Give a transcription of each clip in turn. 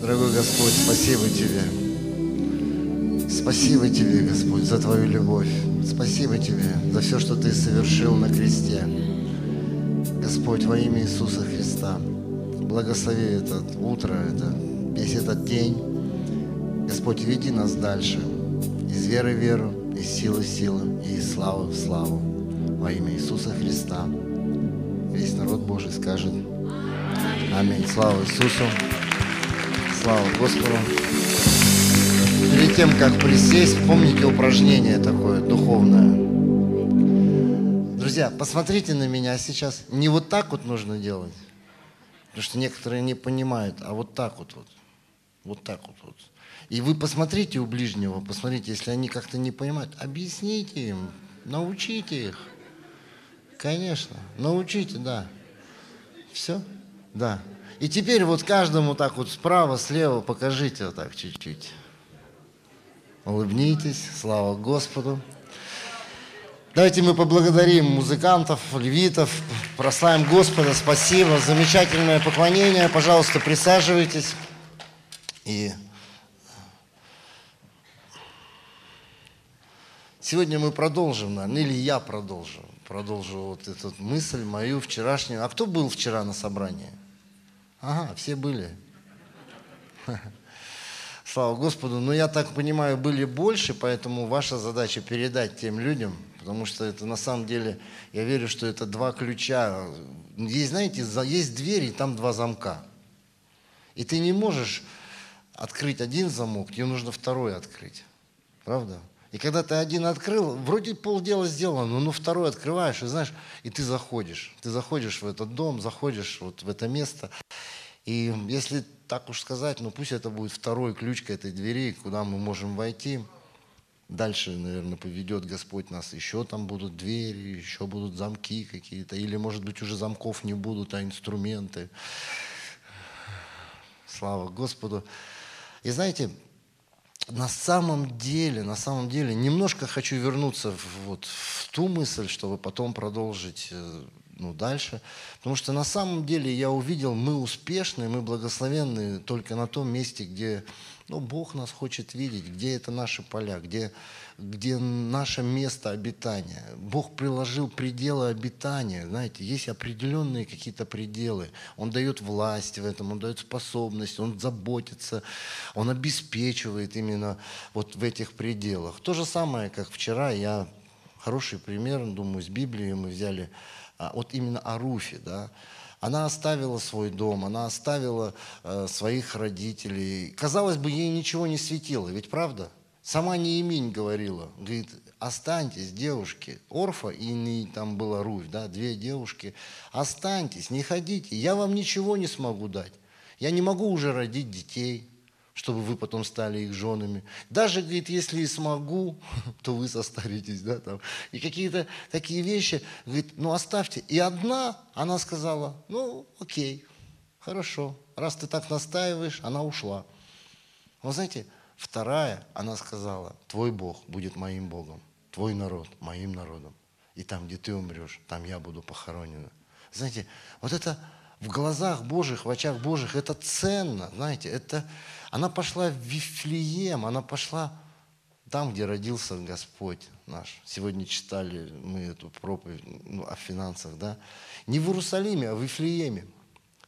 Дорогой Господь, спасибо Тебе. Спасибо Тебе, Господь, за Твою любовь. Спасибо Тебе за все, что Ты совершил на кресте. Господь, во имя Иисуса Христа, благослови это утро, это, весь этот день. Господь, веди нас дальше. Из веры в веру, из силы в силу, и из славы в славу. Во имя Иисуса Христа. Весь народ Божий скажет Аминь. Слава Иисусу. Слава Господу. Перед тем, как присесть, помните упражнение такое духовное. Друзья, посмотрите на меня сейчас. Не вот так вот нужно делать. Потому что некоторые не понимают, а вот так вот. Вот, вот так вот. вот. И вы посмотрите у ближнего, посмотрите, если они как-то не понимают, объясните им, научите их. Конечно, научите, да. Все? Да. И теперь вот каждому так вот справа, слева покажите вот так чуть-чуть. Улыбнитесь, слава Господу. Давайте мы поблагодарим музыкантов, левитов, прославим Господа. Спасибо, замечательное поклонение. Пожалуйста, присаживайтесь. И сегодня мы продолжим, наверное, или я продолжу, продолжу вот эту мысль мою вчерашнюю. А кто был вчера на собрании? Ага, все были. Слава Господу. Но я так понимаю, были больше, поэтому ваша задача передать тем людям, потому что это на самом деле, я верю, что это два ключа. Есть, знаете, есть двери, и там два замка. И ты не можешь открыть один замок, тебе нужно второй открыть. Правда? И когда ты один открыл, вроде полдела сделано, но второй открываешь, и знаешь, и ты заходишь. Ты заходишь в этот дом, заходишь вот в это место. И если так уж сказать, ну пусть это будет второй ключ к этой двери, куда мы можем войти. Дальше, наверное, поведет Господь нас. Еще там будут двери, еще будут замки какие-то. Или, может быть, уже замков не будут, а инструменты. Слава Господу. И знаете, на самом деле, на самом деле, немножко хочу вернуться в, вот, в ту мысль, чтобы потом продолжить э, ну, дальше. Потому что на самом деле я увидел, мы успешны, мы благословенны только на том месте, где ну, Бог нас хочет видеть, где это наши поля, где, где наше место обитания. Бог приложил пределы обитания, знаете, есть определенные какие-то пределы. Он дает власть в этом, Он дает способность, Он заботится, Он обеспечивает именно вот в этих пределах. То же самое, как вчера я, хороший пример, думаю, с Библии мы взяли вот именно о Руфе, да, она оставила свой дом, она оставила э, своих родителей. Казалось бы, ей ничего не светило, ведь правда? Сама Нееминь говорила, говорит, останьтесь, девушки. Орфа и не, там была Руфь, да, две девушки. Останьтесь, не ходите, я вам ничего не смогу дать. Я не могу уже родить детей чтобы вы потом стали их женами. Даже, говорит, если и смогу, то вы состаритесь, да, там. И какие-то такие вещи, говорит, ну оставьте. И одна, она сказала, ну окей, хорошо, раз ты так настаиваешь, она ушла. Вы знаете, вторая, она сказала, твой Бог будет моим Богом, твой народ моим народом. И там, где ты умрешь, там я буду похоронена. Знаете, вот это в глазах Божьих, в очах Божьих, это ценно, знаете, это, она пошла в Вифлеем, она пошла там, где родился Господь наш. Сегодня читали мы эту проповедь ну, о финансах, да. Не в Иерусалиме, а в Вифлееме.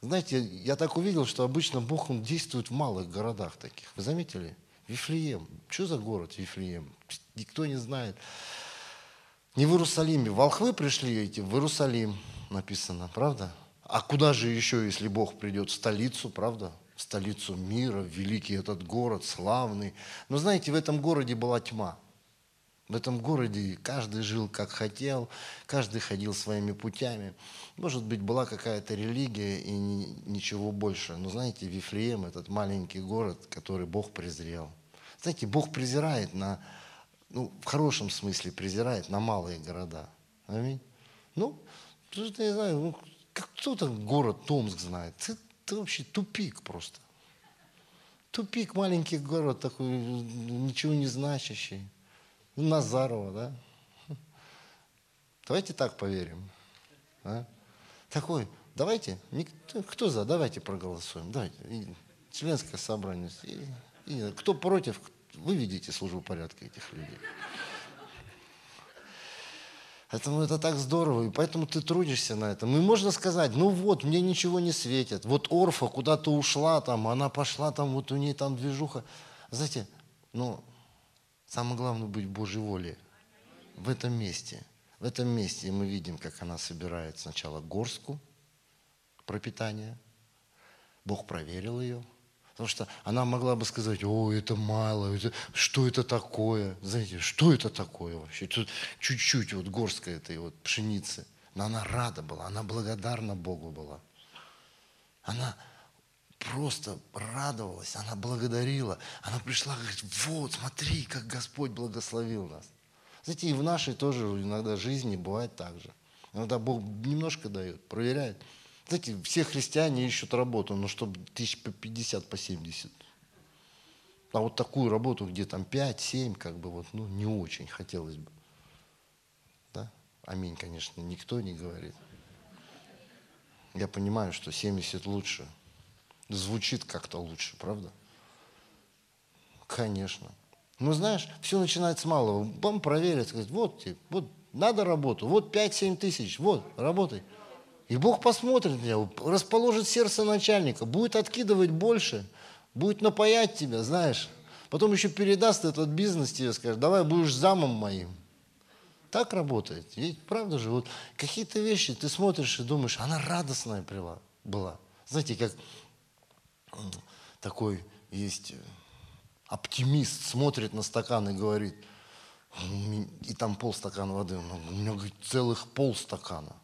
Знаете, я так увидел, что обычно Бог, Он действует в малых городах таких. Вы заметили? Вифлеем. Что за город Вифлеем? Никто не знает. Не в Иерусалиме. Волхвы пришли эти в Иерусалим, написано, правда? А куда же еще, если Бог придет? В столицу, правда? Столицу мира, великий этот город, славный. Но знаете, в этом городе была тьма. В этом городе каждый жил как хотел, каждый ходил своими путями. Может быть, была какая-то религия и ничего больше. Но знаете, Вифлеем – этот маленький город, который Бог презрел. Знаете, Бог презирает на, ну, в хорошем смысле презирает на малые города. Аминь. Ну, я знаю, ну, как кто там город Томск знает? Это, вообще тупик просто. Тупик, маленький город такой, ничего не значащий. Назарова, да? Давайте так поверим. А? Такой, давайте, никто, кто за, давайте проголосуем. Давайте. членское собрание. И, и кто против, вы видите службу порядка этих людей. Поэтому это так здорово, и поэтому ты трудишься на этом. И можно сказать, ну вот, мне ничего не светит. Вот Орфа куда-то ушла там, она пошла там, вот у нее там движуха. Знаете, ну, самое главное быть в Божьей воле. В этом месте. В этом месте мы видим, как она собирает сначала горстку пропитания. Бог проверил ее. Потому что она могла бы сказать, о, это мало, это, что это такое? Знаете, что это такое вообще? Тут чуть-чуть вот горстка этой вот пшеницы. Но она рада была, она благодарна Богу была. Она просто радовалась, она благодарила. Она пришла, говорит, вот, смотри, как Господь благословил нас. Знаете, и в нашей тоже иногда жизни бывает так же. Иногда Бог немножко дает, проверяет. Знаете, все христиане ищут работу, но чтобы тысяч по 50, по 70. А вот такую работу, где там 5, 7, как бы вот, ну, не очень хотелось бы. Да? Аминь, конечно, никто не говорит. Я понимаю, что 70 лучше. Звучит как-то лучше, правда? Конечно. Ну, знаешь, все начинается с малого. Вам проверят, сказать, вот, вот, надо работу, вот 5-7 тысяч, вот, работай. И Бог посмотрит на тебя, расположит сердце начальника, будет откидывать больше, будет напаять тебя, знаешь. Потом еще передаст этот бизнес тебе, скажет, давай будешь замом моим. Так работает. Ведь правда же, вот какие-то вещи ты смотришь и думаешь, она радостная была. Знаете, как такой есть оптимист, смотрит на стакан и говорит, и там полстакана воды, у меня, говорит, целых полстакана.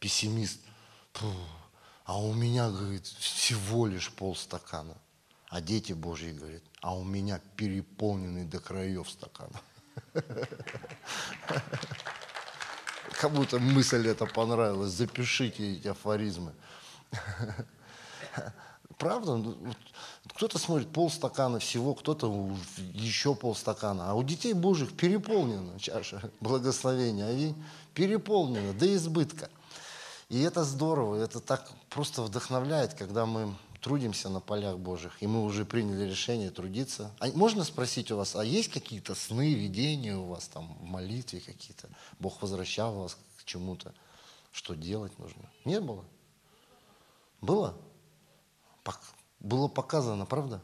Пессимист, а у меня, говорит, всего лишь полстакана. А дети Божьи, говорят, а у меня переполненный до краев стакан. Как будто мысль эта понравилась. Запишите эти афоризмы. Правда? Ну, кто-то смотрит полстакана всего, кто-то еще полстакана. А у детей Божьих переполнена чаша благословения. А переполнена до избытка. И это здорово, это так просто вдохновляет, когда мы трудимся на полях Божьих, и мы уже приняли решение трудиться. А можно спросить у вас, а есть какие-то сны, видения у вас там в молитве какие-то? Бог возвращал вас к чему-то? Что делать нужно? Не было? Было? Было показано, правда?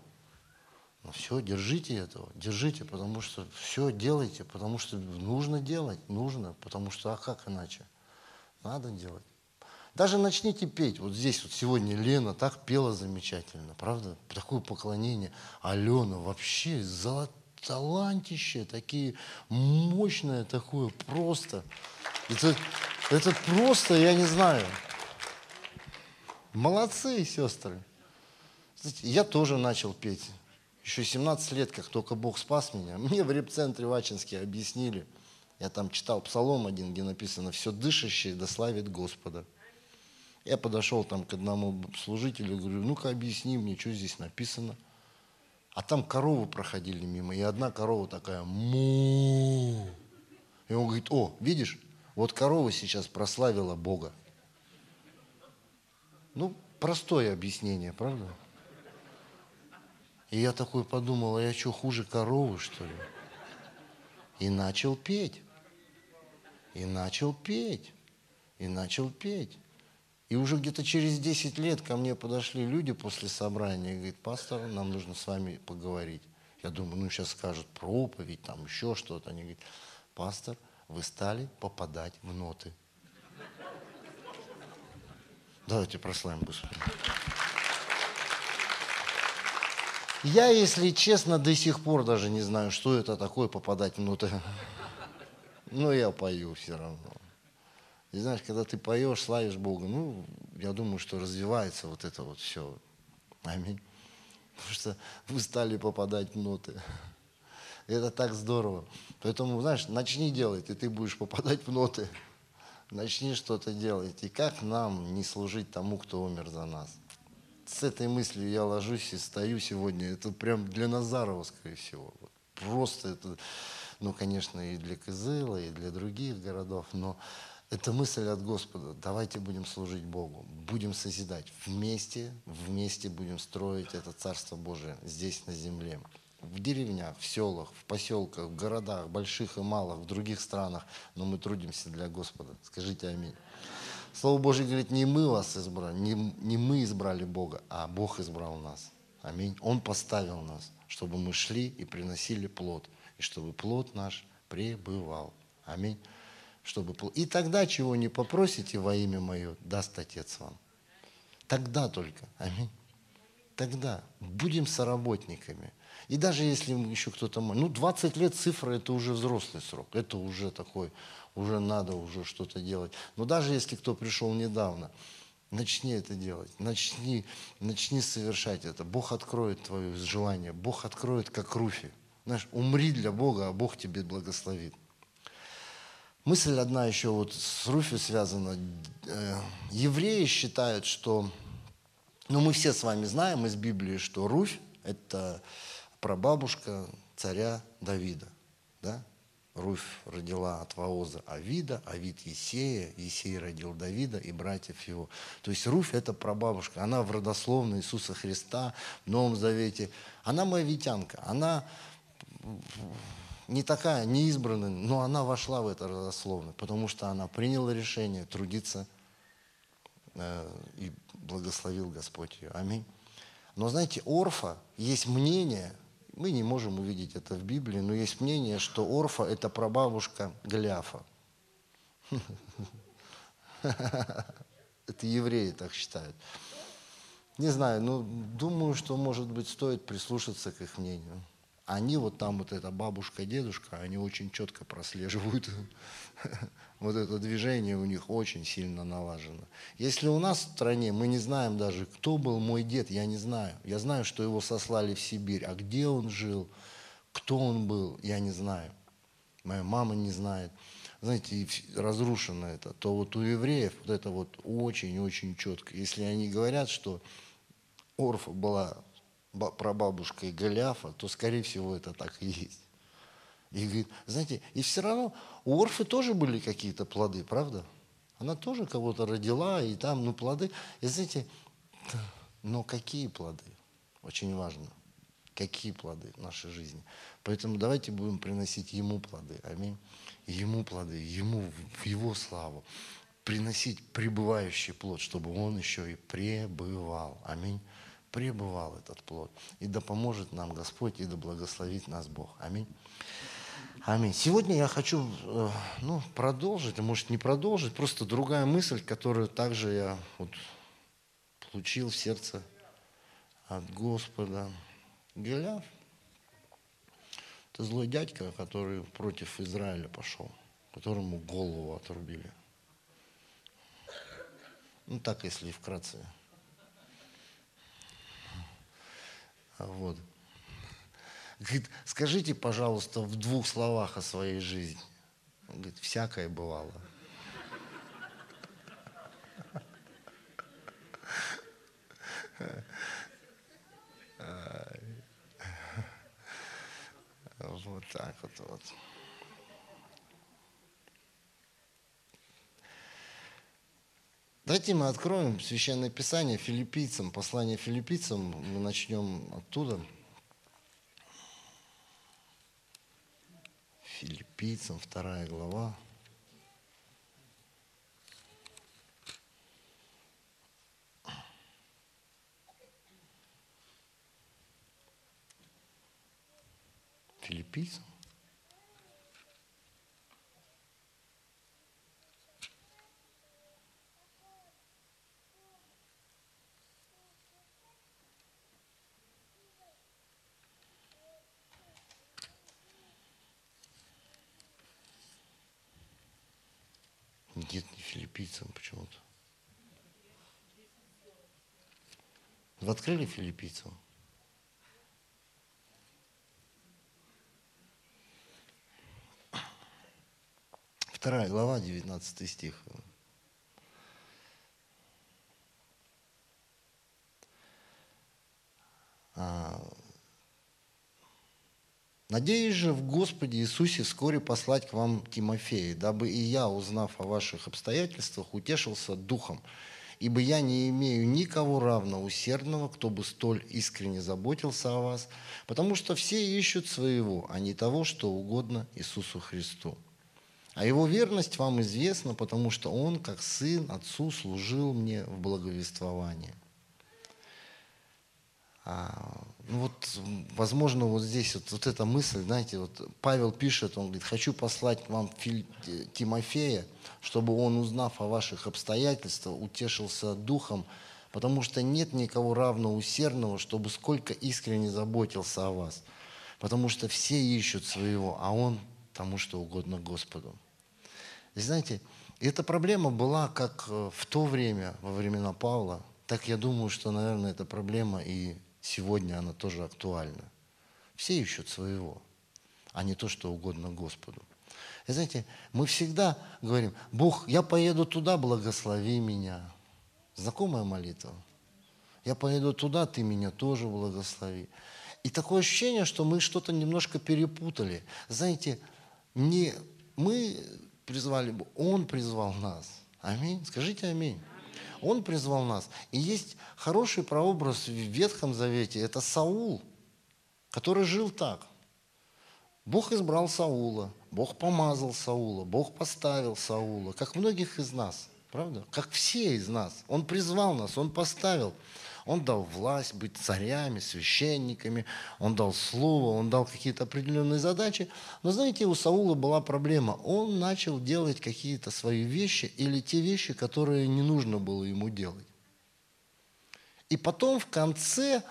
Ну все, держите этого, держите, потому что все делайте, потому что нужно делать, нужно, потому что а как иначе? Надо делать. Даже начните петь. Вот здесь вот сегодня Лена так пела замечательно, правда? Такое поклонение. Алена вообще золотая талантище, такие мощное такое, просто. Это, это просто, я не знаю. Молодцы, сестры. Знаете, я тоже начал петь. Еще 17 лет, как только Бог спас меня. Мне в репцентре в Ачинске объяснили. Я там читал псалом один, где написано «Все дышащее да славит Господа». Я подошел там к одному служителю, говорю, ну-ка объясни мне, что здесь написано. А там коровы проходили мимо, и одна корова такая, му. И он говорит, о, видишь, вот корова сейчас прославила Бога. Ну, простое объяснение, правда? И я такой подумал, а я что, хуже коровы, что ли? И начал петь. И начал петь. И начал петь. И уже где-то через 10 лет ко мне подошли люди после собрания и говорят, пастор, нам нужно с вами поговорить. Я думаю, ну сейчас скажут проповедь, там еще что-то. Они говорят, пастор, вы стали попадать в ноты. Давайте прославим Господа. Я, если честно, до сих пор даже не знаю, что это такое попадать в ноты. Но я пою все равно. И знаешь, когда ты поешь, славишь Бога, ну, я думаю, что развивается вот это вот все. Аминь. Потому что вы стали попадать в ноты. Это так здорово. Поэтому, знаешь, начни делать, и ты будешь попадать в ноты. Начни что-то делать. И как нам не служить тому, кто умер за нас? С этой мыслью я ложусь и стою сегодня. Это прям для Назарова, скорее всего. Просто это, ну, конечно, и для Кызыла, и для других городов, но Это мысль от Господа. Давайте будем служить Богу, будем созидать. Вместе, вместе будем строить это Царство Божие здесь на земле. В деревнях, в селах, в поселках, в городах, больших и малых, в других странах. Но мы трудимся для Господа. Скажите аминь. Слово Божье говорит, не мы вас избрали, не, не мы избрали Бога, а Бог избрал нас. Аминь. Он поставил нас, чтобы мы шли и приносили плод, и чтобы плод наш пребывал. Аминь чтобы... И тогда, чего не попросите во имя Мое, даст Отец вам. Тогда только. Аминь. Тогда будем соработниками. И даже если еще кто-то... Ну, 20 лет цифра – это уже взрослый срок. Это уже такой, уже надо уже что-то делать. Но даже если кто пришел недавно, начни это делать. Начни, начни совершать это. Бог откроет твое желание. Бог откроет, как Руфи. Знаешь, умри для Бога, а Бог тебе благословит. Мысль одна еще вот с Руфи связана. Э, евреи считают, что, ну мы все с вами знаем из Библии, что Руфь – это прабабушка царя Давида. Да? Руфь родила от Ваоза Авида, Авид Есея, Есей родил Давида и братьев его. То есть Руфь – это прабабушка, она в родословной Иисуса Христа в Новом Завете. Она моавитянка, она не такая, не избранная, но она вошла в это родословно, потому что она приняла решение трудиться э, и благословил Господь ее. Аминь. Но знаете, Орфа, есть мнение, мы не можем увидеть это в Библии, но есть мнение, что Орфа – это прабабушка Голиафа. Это евреи так считают. Не знаю, но думаю, что, может быть, стоит прислушаться к их мнению они вот там, вот эта бабушка, дедушка, они очень четко прослеживают. Вот это движение у них очень сильно налажено. Если у нас в стране мы не знаем даже, кто был мой дед, я не знаю. Я знаю, что его сослали в Сибирь, а где он жил, кто он был, я не знаю. Моя мама не знает. Знаете, разрушено это. То вот у евреев вот это вот очень-очень четко. Если они говорят, что Орфа была прабабушкой Голиафа, то, скорее всего, это так и есть. И говорит, знаете, и все равно у Орфы тоже были какие-то плоды, правда? Она тоже кого-то родила, и там, ну, плоды. И знаете, но какие плоды? Очень важно. Какие плоды в нашей жизни. Поэтому давайте будем приносить Ему плоды. Аминь. Ему плоды, Ему в Его славу. Приносить пребывающий плод, чтобы Он еще и пребывал. Аминь пребывал этот плод. И да поможет нам Господь, и да благословит нас Бог. Аминь. Аминь. Сегодня я хочу э, ну, продолжить, а может не продолжить, просто другая мысль, которую также я вот получил в сердце от Господа. Геляв – это злой дядька, который против Израиля пошел, которому голову отрубили. Ну так, если вкратце. Вот. Говорит, скажите, пожалуйста, в двух словах о своей жизни. Он говорит, всякое бывало. Вот так вот. вот. Давайте мы откроем Священное Писание филиппийцам, послание филиппийцам, мы начнем оттуда. Филиппийцам, вторая глава. Филиппийцам? Нет, не филиппийцам почему-то. Вы открыли филиппийцам? Вторая глава, 19 стих. Надеюсь же в Господе Иисусе вскоре послать к вам Тимофея, дабы и я, узнав о ваших обстоятельствах, утешился духом, ибо я не имею никого равно усердного, кто бы столь искренне заботился о вас, потому что все ищут своего, а не того, что угодно Иисусу Христу. А его верность вам известна, потому что он, как сын, отцу служил мне в благовествовании. А, ну вот, возможно, вот здесь вот, вот эта мысль, знаете, вот Павел пишет, он говорит, хочу послать вам Тимофея, чтобы он, узнав о ваших обстоятельствах, утешился духом, потому что нет никого равно усердного, чтобы сколько искренне заботился о вас. Потому что все ищут своего, а он тому, что угодно Господу. И знаете, эта проблема была как э, в то время, во времена Павла, так я думаю, что, наверное, эта проблема и сегодня она тоже актуальна. Все ищут своего, а не то, что угодно Господу. И знаете, мы всегда говорим, Бог, я поеду туда, благослови меня. Знакомая молитва. Я поеду туда, ты меня тоже благослови. И такое ощущение, что мы что-то немножко перепутали. Знаете, не мы призвали Он призвал нас. Аминь. Скажите аминь. Он призвал нас. И есть хороший прообраз в Ветхом Завете. Это Саул, который жил так. Бог избрал Саула, Бог помазал Саула, Бог поставил Саула, как многих из нас, правда? Как все из нас. Он призвал нас, Он поставил. Он дал власть быть царями, священниками, он дал слово, он дал какие-то определенные задачи. Но знаете, у Саула была проблема. Он начал делать какие-то свои вещи или те вещи, которые не нужно было ему делать. И потом в конце,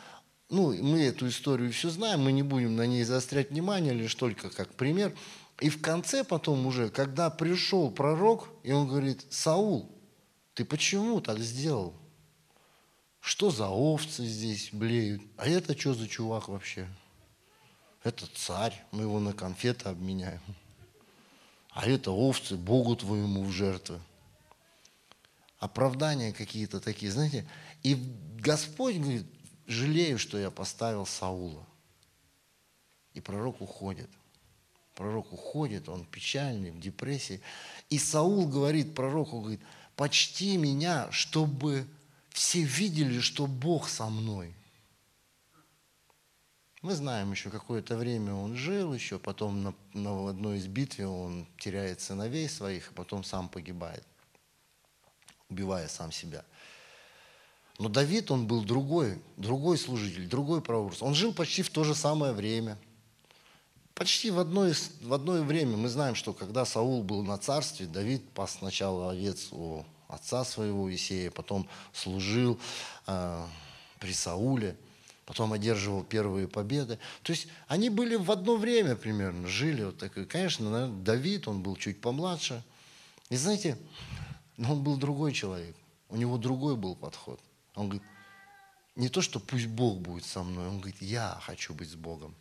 ну, мы эту историю все знаем, мы не будем на ней заострять внимание, лишь только как пример. И в конце потом уже, когда пришел пророк, и он говорит, Саул, ты почему так сделал? Что за овцы здесь блеют? А это что за чувак вообще? Это царь, мы его на конфеты обменяем. А это овцы Богу твоему в жертвы. Оправдания какие-то такие, знаете. И Господь говорит, жалею, что я поставил Саула. И пророк уходит. Пророк уходит, он печальный, в депрессии. И Саул говорит пророку, говорит, почти меня, чтобы все видели, что Бог со мной. Мы знаем еще какое-то время он жил, еще потом на, на одной из битв он теряет сыновей своих, а потом сам погибает, убивая сам себя. Но Давид, он был другой, другой служитель, другой прообраз. Он жил почти в то же самое время. Почти в одно, в одно время мы знаем, что когда Саул был на царстве, Давид пас сначала овец у отца своего Исея, потом служил э, при Сауле, потом одерживал первые победы. То есть они были в одно время примерно, жили вот так. И, конечно, наверное, Давид, он был чуть помладше. И знаете, но он был другой человек. У него другой был подход. Он говорит, не то, что пусть Бог будет со мной, он говорит, я хочу быть с Богом.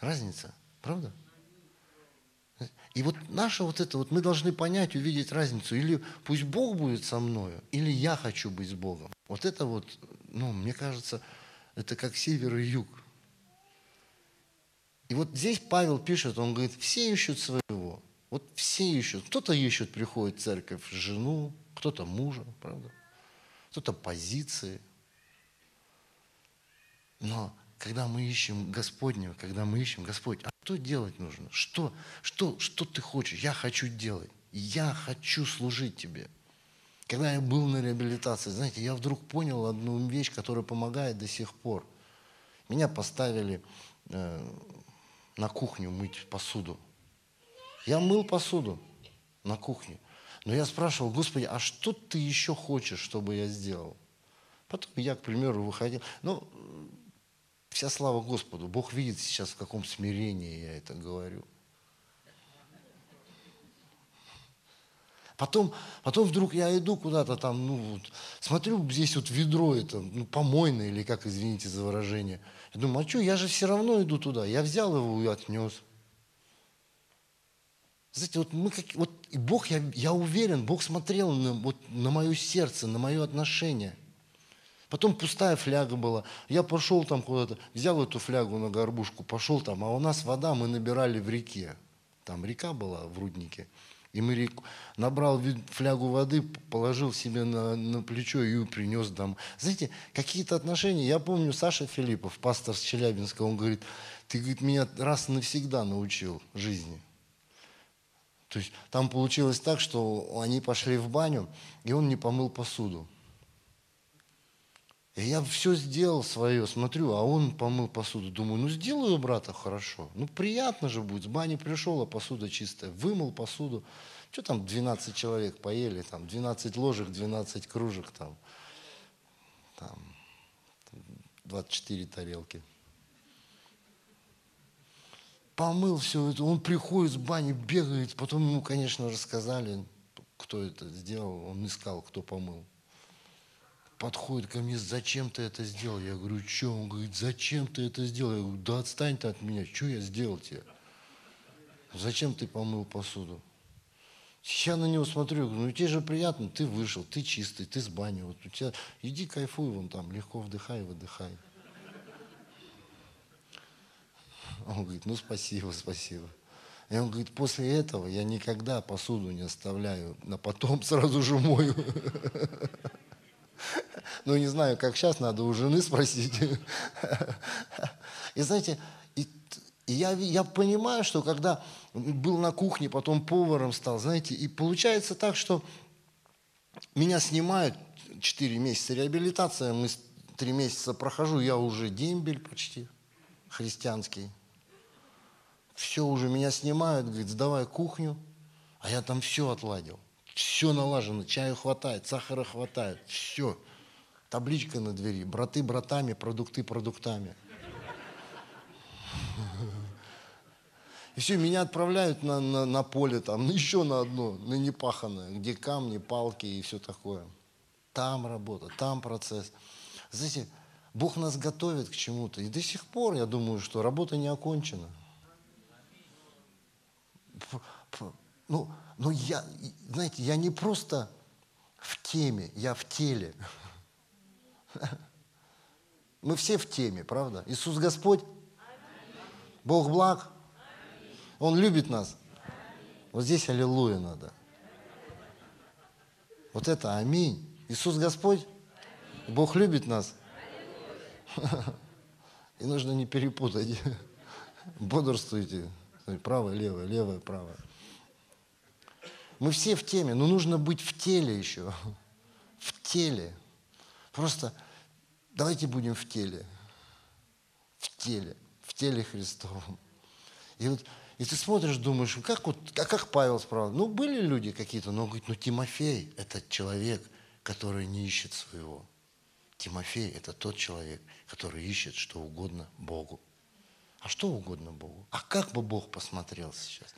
Разница, правда? И вот наша вот это, вот мы должны понять, увидеть разницу. Или пусть Бог будет со мною, или я хочу быть с Богом. Вот это вот, ну, мне кажется, это как север и юг. И вот здесь Павел пишет, он говорит, все ищут своего. Вот все ищут. Кто-то ищет, приходит в церковь жену, кто-то мужа, правда? Кто-то позиции. Но когда мы ищем Господнего, когда мы ищем Господь, что делать нужно? Что, что, что ты хочешь? Я хочу делать. Я хочу служить тебе. Когда я был на реабилитации, знаете, я вдруг понял одну вещь, которая помогает до сих пор. Меня поставили э, на кухню мыть посуду. Я мыл посуду на кухне. Но я спрашивал, Господи, а что ты еще хочешь, чтобы я сделал? Потом я, к примеру, выходил. Ну, Вся слава Господу. Бог видит сейчас, в каком смирении я это говорю. Потом, потом вдруг я иду куда-то там, ну вот, смотрю, здесь вот ведро это, ну, помойное, или как, извините за выражение. Я думаю, а что, я же все равно иду туда. Я взял его и отнес. Знаете, вот мы как, вот, и Бог, я, я уверен, Бог смотрел на, вот, на мое сердце, на мое отношение – Потом пустая фляга была. Я пошел там куда-то, взял эту флягу на горбушку, пошел там, а у нас вода мы набирали в реке. Там река была в руднике. И мы реку, набрал флягу воды, положил себе на, на плечо и принес домой. Знаете, какие-то отношения. Я помню Саша Филиппов, пастор с Челябинска, он говорит, ты говорит, меня раз навсегда научил жизни. То есть там получилось так, что они пошли в баню, и он не помыл посуду. И я все сделал свое, смотрю, а он помыл посуду. Думаю, ну сделаю брата хорошо. Ну приятно же будет. С бани пришел, а посуда чистая. Вымыл посуду. Что там 12 человек поели, там 12 ложек, 12 кружек, там, там 24 тарелки. Помыл все это, он приходит с бани, бегает, потом ему, конечно, рассказали, кто это сделал, он искал, кто помыл подходит ко мне, зачем ты это сделал? Я говорю, что? Он говорит, зачем ты это сделал? Я говорю, да отстань ты от меня, что я сделал тебе? Зачем ты помыл посуду? Я на него смотрю, говорю, ну тебе же приятно, ты вышел, ты чистый, ты с бани, вот у тебя, иди кайфуй вон там, легко вдыхай, выдыхай. Он говорит, ну спасибо, спасибо. И он говорит, после этого я никогда посуду не оставляю, на потом сразу же мою. Ну, не знаю, как сейчас, надо у жены спросить. И знаете, я, я понимаю, что когда был на кухне, потом поваром стал, знаете, и получается так, что меня снимают 4 месяца реабилитация, мы 3 месяца прохожу, я уже дембель почти христианский. Все уже меня снимают, говорит, сдавай кухню, а я там все отладил. Все налажено, чаю хватает, сахара хватает, все. Табличка на двери. Браты братами, продукты продуктами. И все, меня отправляют на, на, на поле, там, ну, еще на одно, на непаханное, где камни, палки и все такое. Там работа, там процесс. Знаете, Бог нас готовит к чему-то. И до сих пор, я думаю, что работа не окончена. Ну, но я, знаете, я не просто в теме, я в теле. Мы все в теме, правда? Иисус Господь? Бог благ? Он любит нас? Вот здесь аллилуйя надо. Вот это аминь. Иисус Господь? Бог любит нас? И нужно не перепутать. Бодрствуйте. Правое, левое, левое, правое. Мы все в теме, но нужно быть в теле еще. В теле. Просто давайте будем в теле. В теле. В теле Христовом. И вот и ты смотришь, думаешь, как вот, а как Павел справил? Ну, были люди какие-то, но он говорит, ну, Тимофей – это человек, который не ищет своего. Тимофей – это тот человек, который ищет что угодно Богу. А что угодно Богу? А как бы Бог посмотрел сейчас?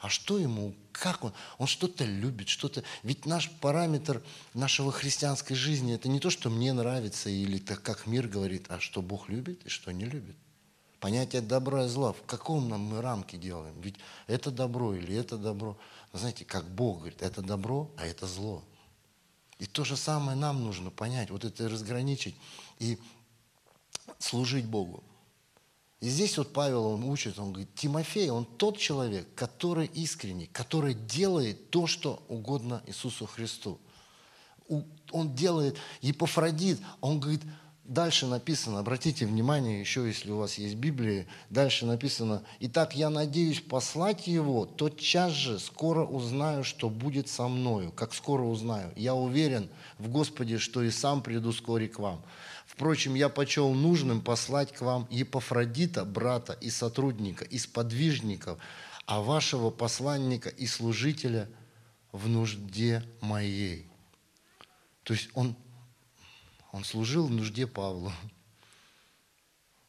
А что ему, как он? Он что-то любит, что-то... Ведь наш параметр нашего христианской жизни, это не то, что мне нравится, или так, как мир говорит, а что Бог любит и что не любит. Понятие добра и зла, в каком нам мы рамке делаем? Ведь это добро или это добро. знаете, как Бог говорит, это добро, а это зло. И то же самое нам нужно понять, вот это разграничить и служить Богу. И здесь вот Павел, он учит, он говорит, Тимофей, он тот человек, который искренний, который делает то, что угодно Иисусу Христу. Он делает, Епофродит, он говорит, дальше написано, обратите внимание, еще если у вас есть Библия, дальше написано, «Итак, я надеюсь послать его, тотчас же скоро узнаю, что будет со мною». Как скоро узнаю? Я уверен в Господе, что и сам приду вскоре к вам. Впрочем, я почел нужным послать к вам Епофродита, брата и сотрудника, и сподвижников, а вашего посланника и служителя в нужде моей. То есть он, он служил в нужде Павла.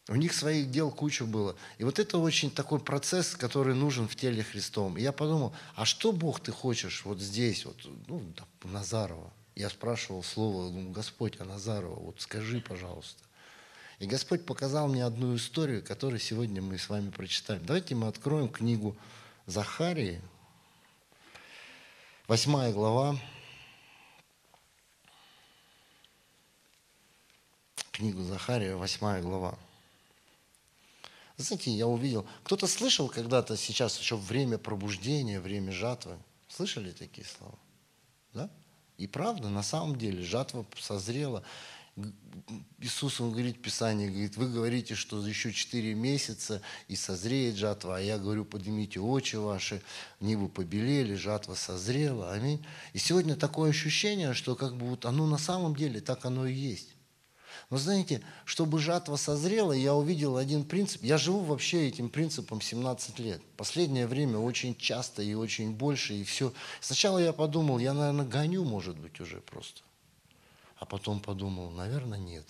У них своих дел куча было. И вот это очень такой процесс, который нужен в теле Христовом. И я подумал, а что Бог ты хочешь вот здесь, вот, ну, Назарова? Я спрашивал слово, ну, Господь, а Назарова, вот скажи, пожалуйста. И Господь показал мне одну историю, которую сегодня мы с вами прочитаем. Давайте мы откроем книгу Захарии, восьмая глава, книгу Захария, 8 глава. Знаете, я увидел, кто-то слышал когда-то сейчас еще время пробуждения, время жатвы? Слышали такие слова? И правда, на самом деле, жатва созрела. Иисус, Он говорит в Писании, говорит, вы говорите, что еще 4 месяца и созреет жатва, а я говорю, поднимите очи ваши, небо побелели, жатва созрела, аминь. И сегодня такое ощущение, что как бы вот оно на самом деле так оно и есть. Но знаете, чтобы жатва созрела, я увидел один принцип. Я живу вообще этим принципом 17 лет. Последнее время очень часто и очень больше, и все. Сначала я подумал, я, наверное, гоню, может быть, уже просто. А потом подумал, наверное, нет.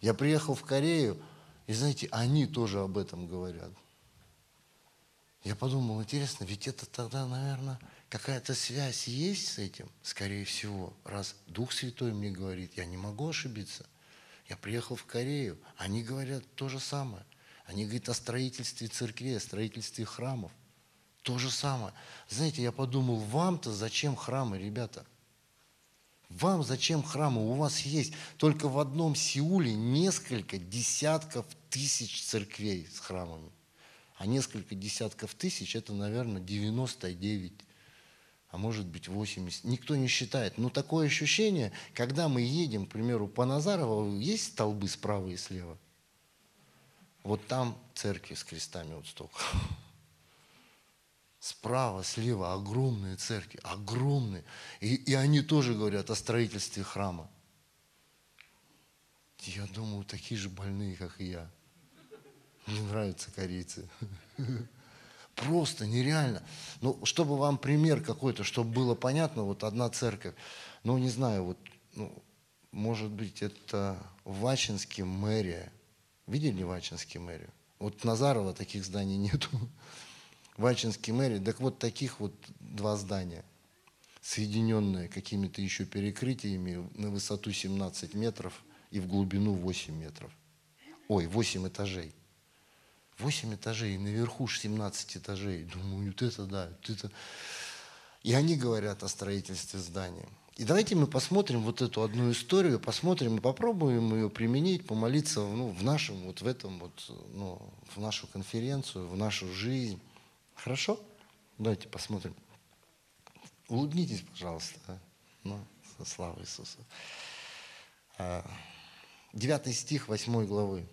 Я приехал в Корею, и знаете, они тоже об этом говорят. Я подумал, интересно, ведь это тогда, наверное, какая-то связь есть с этим, скорее всего, раз Дух Святой мне говорит, я не могу ошибиться. Я приехал в Корею, они говорят то же самое. Они говорят о строительстве церквей, о строительстве храмов. То же самое. Знаете, я подумал, вам-то зачем храмы, ребята? Вам зачем храмы? У вас есть только в одном Сеуле несколько десятков тысяч церквей с храмами. А несколько десятков тысяч – это, наверное, 99 а может быть 80. Никто не считает. Но такое ощущение, когда мы едем, к примеру, по Назарово, есть столбы справа и слева? Вот там церкви с крестами вот столько. Справа, слева огромные церкви, огромные. И, и они тоже говорят о строительстве храма. Я думаю, такие же больные, как и я. Мне нравятся корейцы. Просто нереально. Ну, чтобы вам пример какой-то, чтобы было понятно, вот одна церковь, ну, не знаю, вот, ну, может быть, это Вачинский мэрия. Видели Вачинский мэрию? Вот Назарова таких зданий нету. Вачинский мэрия, так вот таких вот два здания, соединенные какими-то еще перекрытиями на высоту 17 метров и в глубину 8 метров. Ой, 8 этажей. 8 этажей, наверху 17 этажей. Думаю, вот это да, вот это. И они говорят о строительстве здания. И давайте мы посмотрим вот эту одну историю, посмотрим и попробуем ее применить, помолиться ну, в нашем, вот в этом вот, ну, в нашу конференцию, в нашу жизнь. Хорошо? Давайте посмотрим. Улыбнитесь, пожалуйста. А? Ну, слава Иисуса. А, девятый стих восьмой главы.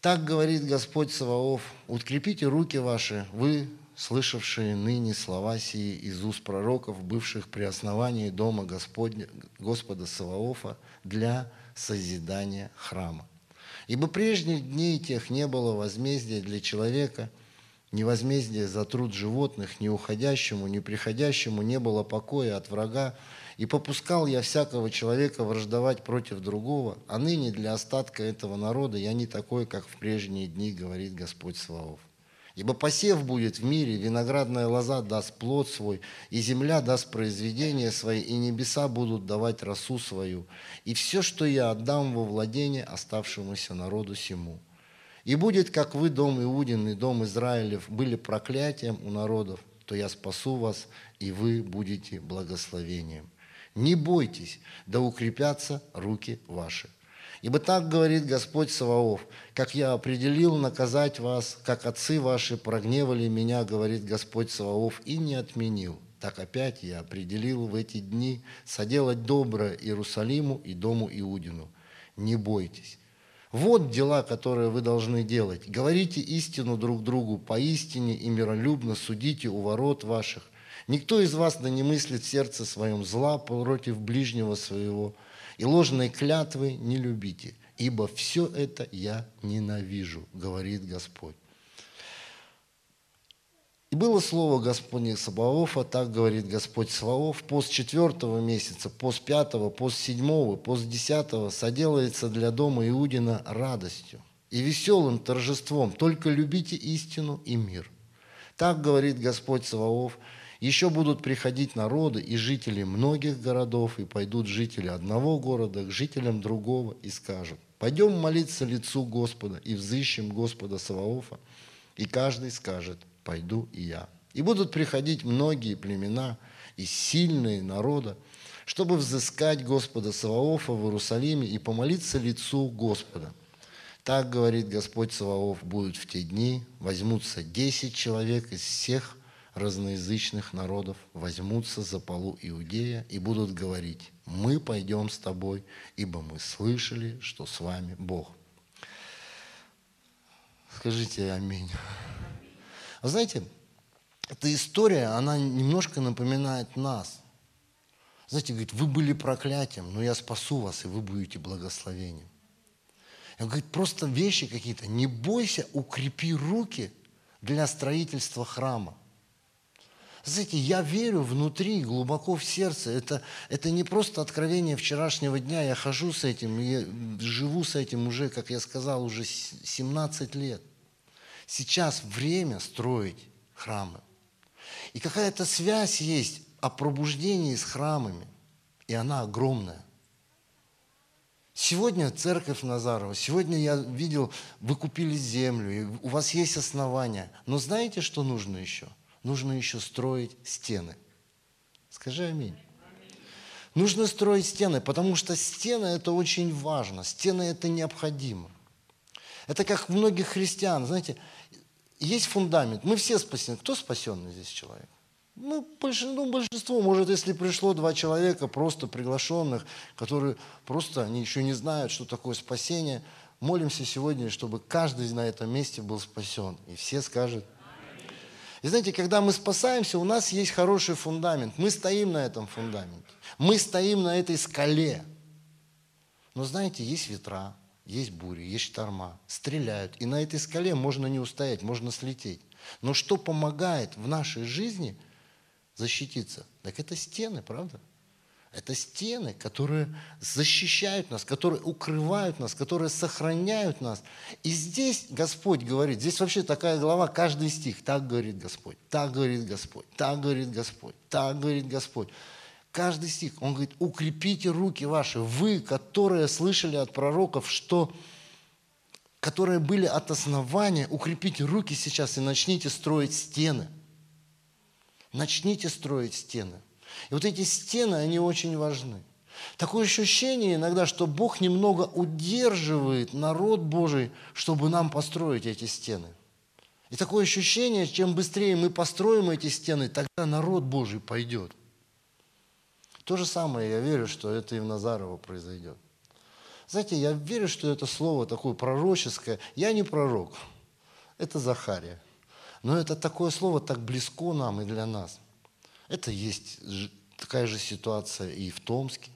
Так говорит Господь Саваоф, укрепите руки ваши, вы, слышавшие ныне слова сии из уст пророков, бывших при основании дома Господня, Господа Саваофа для созидания храма. Ибо прежних дней тех не было возмездия для человека, ни возмездия за труд животных, ни уходящему, ни приходящему не было покоя от врага, и попускал я всякого человека враждовать против другого, а ныне для остатка этого народа я не такой, как в прежние дни, говорит Господь Славов. Ибо посев будет в мире, виноградная лоза даст плод свой, и земля даст произведение свои, и небеса будут давать росу свою, и все, что я отдам во владение оставшемуся народу сему. И будет, как вы, дом Иудин и дом Израилев, были проклятием у народов, то я спасу вас, и вы будете благословением. Не бойтесь, да укрепятся руки ваши. Ибо так говорит Господь Саваоф, как я определил наказать вас, как отцы ваши прогневали меня, говорит Господь Саваоф, и не отменил. Так опять я определил в эти дни соделать доброе Иерусалиму и дому Иудину. Не бойтесь. Вот дела, которые вы должны делать. Говорите истину друг другу поистине и миролюбно судите у ворот ваших – Никто из вас да не мыслит в сердце своем зла против ближнего своего, и ложной клятвы не любите, ибо все это я ненавижу, говорит Господь. И было слово Господне Сабаофа, так говорит Господь Саваоф, пост четвертого месяца, пост пятого, пост седьмого, пост десятого соделается для дома Иудина радостью и веселым торжеством. Только любите истину и мир. Так говорит Господь Саваоф, еще будут приходить народы и жители многих городов, и пойдут жители одного города к жителям другого и скажут, пойдем молиться лицу Господа и взыщем Господа Саваофа. И каждый скажет, пойду и я. И будут приходить многие племена и сильные народы, чтобы взыскать Господа Саваофа в Иерусалиме и помолиться лицу Господа. Так, говорит Господь Саваоф, будут в те дни, возьмутся десять человек из всех разноязычных народов, возьмутся за полу Иудея и будут говорить, мы пойдем с тобой, ибо мы слышали, что с вами Бог. Скажите аминь. Вы знаете, эта история, она немножко напоминает нас. Знаете, говорит, вы были проклятием, но я спасу вас, и вы будете благословением. Он говорит, просто вещи какие-то. Не бойся, укрепи руки для строительства храма. Знаете, я верю внутри, глубоко в сердце. Это, это не просто откровение вчерашнего дня. Я хожу с этим, я живу с этим уже, как я сказал, уже 17 лет. Сейчас время строить храмы. И какая-то связь есть о пробуждении с храмами. И она огромная. Сегодня церковь Назарова, сегодня я видел, вы купили землю, у вас есть основания. Но знаете, что нужно еще? Нужно еще строить стены. Скажи аминь. Нужно строить стены, потому что стены это очень важно, стены это необходимо. Это как у многих христиан, знаете, есть фундамент. Мы все спасены. Кто спасенный здесь человек? Ну, большинство, ну, большинство, может, если пришло два человека, просто приглашенных, которые просто, они еще не знают, что такое спасение, молимся сегодня, чтобы каждый на этом месте был спасен. И все скажут. И знаете, когда мы спасаемся, у нас есть хороший фундамент. Мы стоим на этом фундаменте. Мы стоим на этой скале. Но знаете, есть ветра, есть бури, есть шторма, стреляют. И на этой скале можно не устоять, можно слететь. Но что помогает в нашей жизни защититься? Так это стены, правда? Это стены, которые защищают нас, которые укрывают нас, которые сохраняют нас. И здесь Господь говорит, здесь вообще такая глава, каждый стих, так говорит Господь, так говорит Господь, так говорит Господь, так говорит Господь. Каждый стих, он говорит, укрепите руки ваши, вы, которые слышали от пророков, что которые были от основания, укрепите руки сейчас и начните строить стены. Начните строить стены. И вот эти стены, они очень важны. Такое ощущение иногда, что Бог немного удерживает народ Божий, чтобы нам построить эти стены. И такое ощущение, чем быстрее мы построим эти стены, тогда народ Божий пойдет. То же самое, я верю, что это и в Назарово произойдет. Знаете, я верю, что это слово такое пророческое. Я не пророк, это Захария. Но это такое слово так близко нам и для нас. Это есть такая же ситуация и в Томске.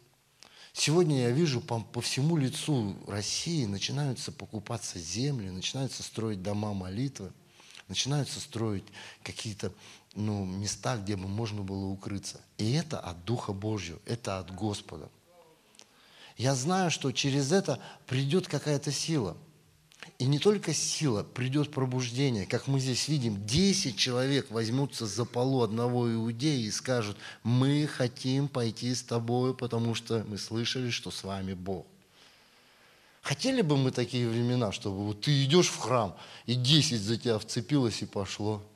Сегодня я вижу по, по всему лицу России начинаются покупаться земли, начинаются строить дома молитвы, начинаются строить какие-то ну, места, где бы можно было укрыться. И это от Духа Божьего, это от Господа. Я знаю, что через это придет какая-то сила. И не только сила, придет пробуждение. Как мы здесь видим, 10 человек возьмутся за полу одного иудея и скажут, мы хотим пойти с тобой, потому что мы слышали, что с вами Бог. Хотели бы мы такие времена, чтобы вот ты идешь в храм, и 10 за тебя вцепилось и пошло –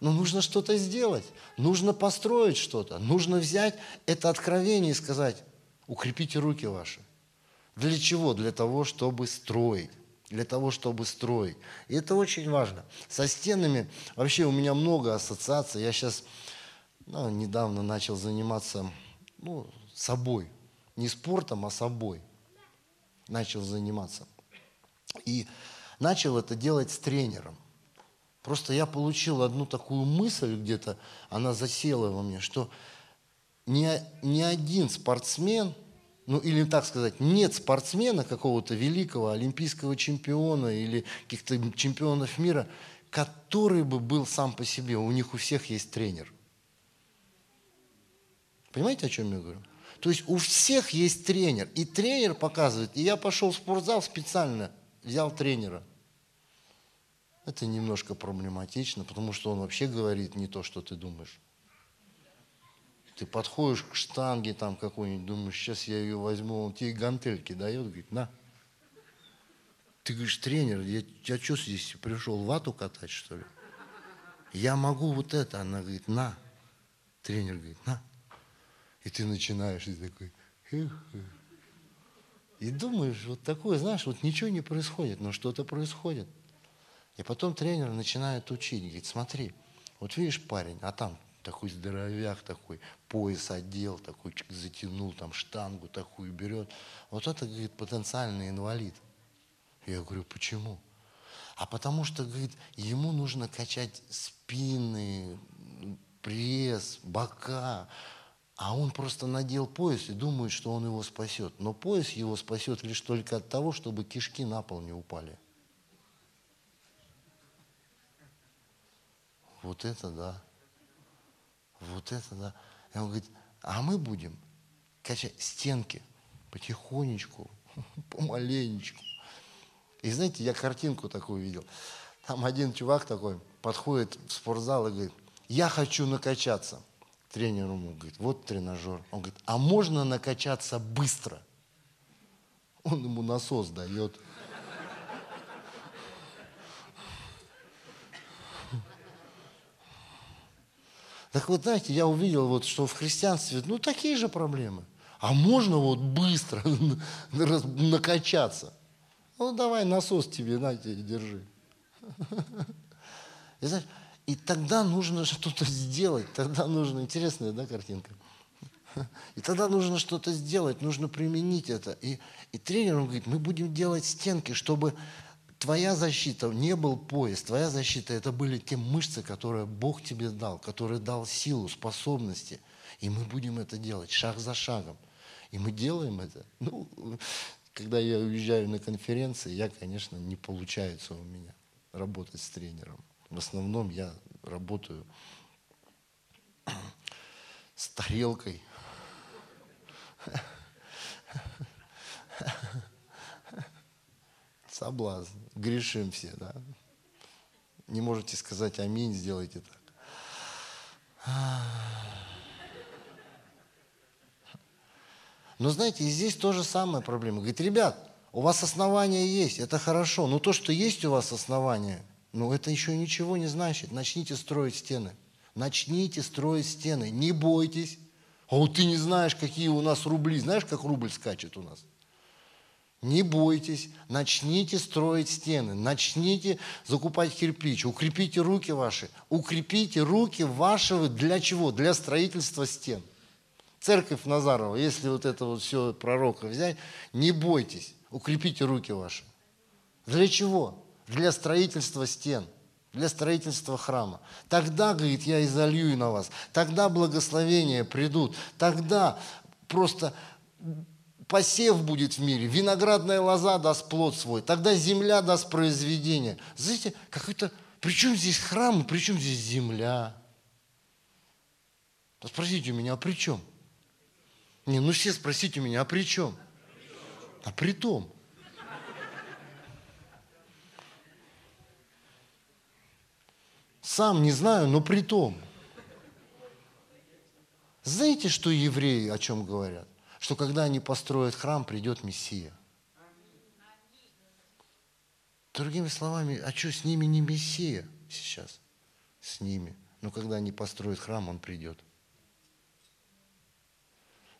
но нужно что-то сделать, нужно построить что-то, нужно взять это откровение и сказать, укрепите руки ваши. Для чего? Для того, чтобы строить. Для того, чтобы строить. И это очень важно. Со стенами вообще у меня много ассоциаций. Я сейчас ну, недавно начал заниматься ну, собой. Не спортом, а собой. Начал заниматься. И начал это делать с тренером. Просто я получил одну такую мысль где-то, она засела во мне, что ни, ни один спортсмен, ну или так сказать, нет спортсмена какого-то великого олимпийского чемпиона или каких-то чемпионов мира, который бы был сам по себе. У них у всех есть тренер. Понимаете, о чем я говорю? То есть у всех есть тренер. И тренер показывает. И я пошел в спортзал специально, взял тренера. Это немножко проблематично, потому что он вообще говорит не то, что ты думаешь. Ты подходишь к штанге там какой-нибудь, думаешь, сейчас я ее возьму, он тебе гантельки дает, говорит, на. Ты говоришь, тренер, я, я что здесь пришел, вату катать, что ли? Я могу вот это. Она говорит, на. Тренер говорит, на. И ты начинаешь, и такой, эх. И думаешь, вот такое, знаешь, вот ничего не происходит, но что-то происходит. И потом тренер начинает учить, говорит, смотри, вот видишь парень, а там такой здоровяк такой, пояс одел, такой затянул, там штангу такую берет. Вот это, говорит, потенциальный инвалид. Я говорю, почему? А потому что, говорит, ему нужно качать спины, пресс, бока. А он просто надел пояс и думает, что он его спасет. Но пояс его спасет лишь только от того, чтобы кишки на пол не упали. Вот это да. Вот это да. И он говорит, а мы будем качать стенки потихонечку, помаленечку. И знаете, я картинку такую видел. Там один чувак такой подходит в спортзал и говорит, я хочу накачаться. Тренер ему говорит, вот тренажер. Он говорит, а можно накачаться быстро? Он ему насос дает. Так вот, знаете, я увидел, вот, что в христианстве, ну, такие же проблемы. А можно вот быстро накачаться? Ну, давай насос тебе, знаете, держи. И, знаешь, и тогда нужно что-то сделать, тогда нужно, интересная, да, картинка? И тогда нужно что-то сделать, нужно применить это. И, и тренер он говорит, мы будем делать стенки, чтобы твоя защита не был пояс, твоя защита это были те мышцы, которые Бог тебе дал, которые дал силу, способности. И мы будем это делать шаг за шагом. И мы делаем это. Ну, когда я уезжаю на конференции, я, конечно, не получается у меня работать с тренером. В основном я работаю с тарелкой. Соблазн. Грешим все, да. Не можете сказать аминь, сделайте так. Но знаете, и здесь тоже самая проблема. Говорит, ребят, у вас основания есть, это хорошо, но то, что есть у вас основания, ну это еще ничего не значит. Начните строить стены. Начните строить стены. Не бойтесь. А вот ты не знаешь, какие у нас рубли. Знаешь, как рубль скачет у нас? Не бойтесь, начните строить стены, начните закупать кирпич, укрепите руки ваши, укрепите руки ваши для чего? Для строительства стен. Церковь Назарова, если вот это вот все пророка взять, не бойтесь, укрепите руки ваши. Для чего? Для строительства стен, для строительства храма. Тогда, говорит, я изолью на вас, тогда благословения придут, тогда просто посев будет в мире, виноградная лоза даст плод свой, тогда земля даст произведение. Знаете, как это, при чем здесь храм, при чем здесь земля? Спросите у меня, а при чем? Не, ну все спросите у меня, а при чем? А при том. Сам не знаю, но при том. Знаете, что евреи о чем говорят? Что когда они построят храм, придет Мессия. Другими словами, а что, с ними не Мессия сейчас? С ними. Но когда они построят храм, он придет.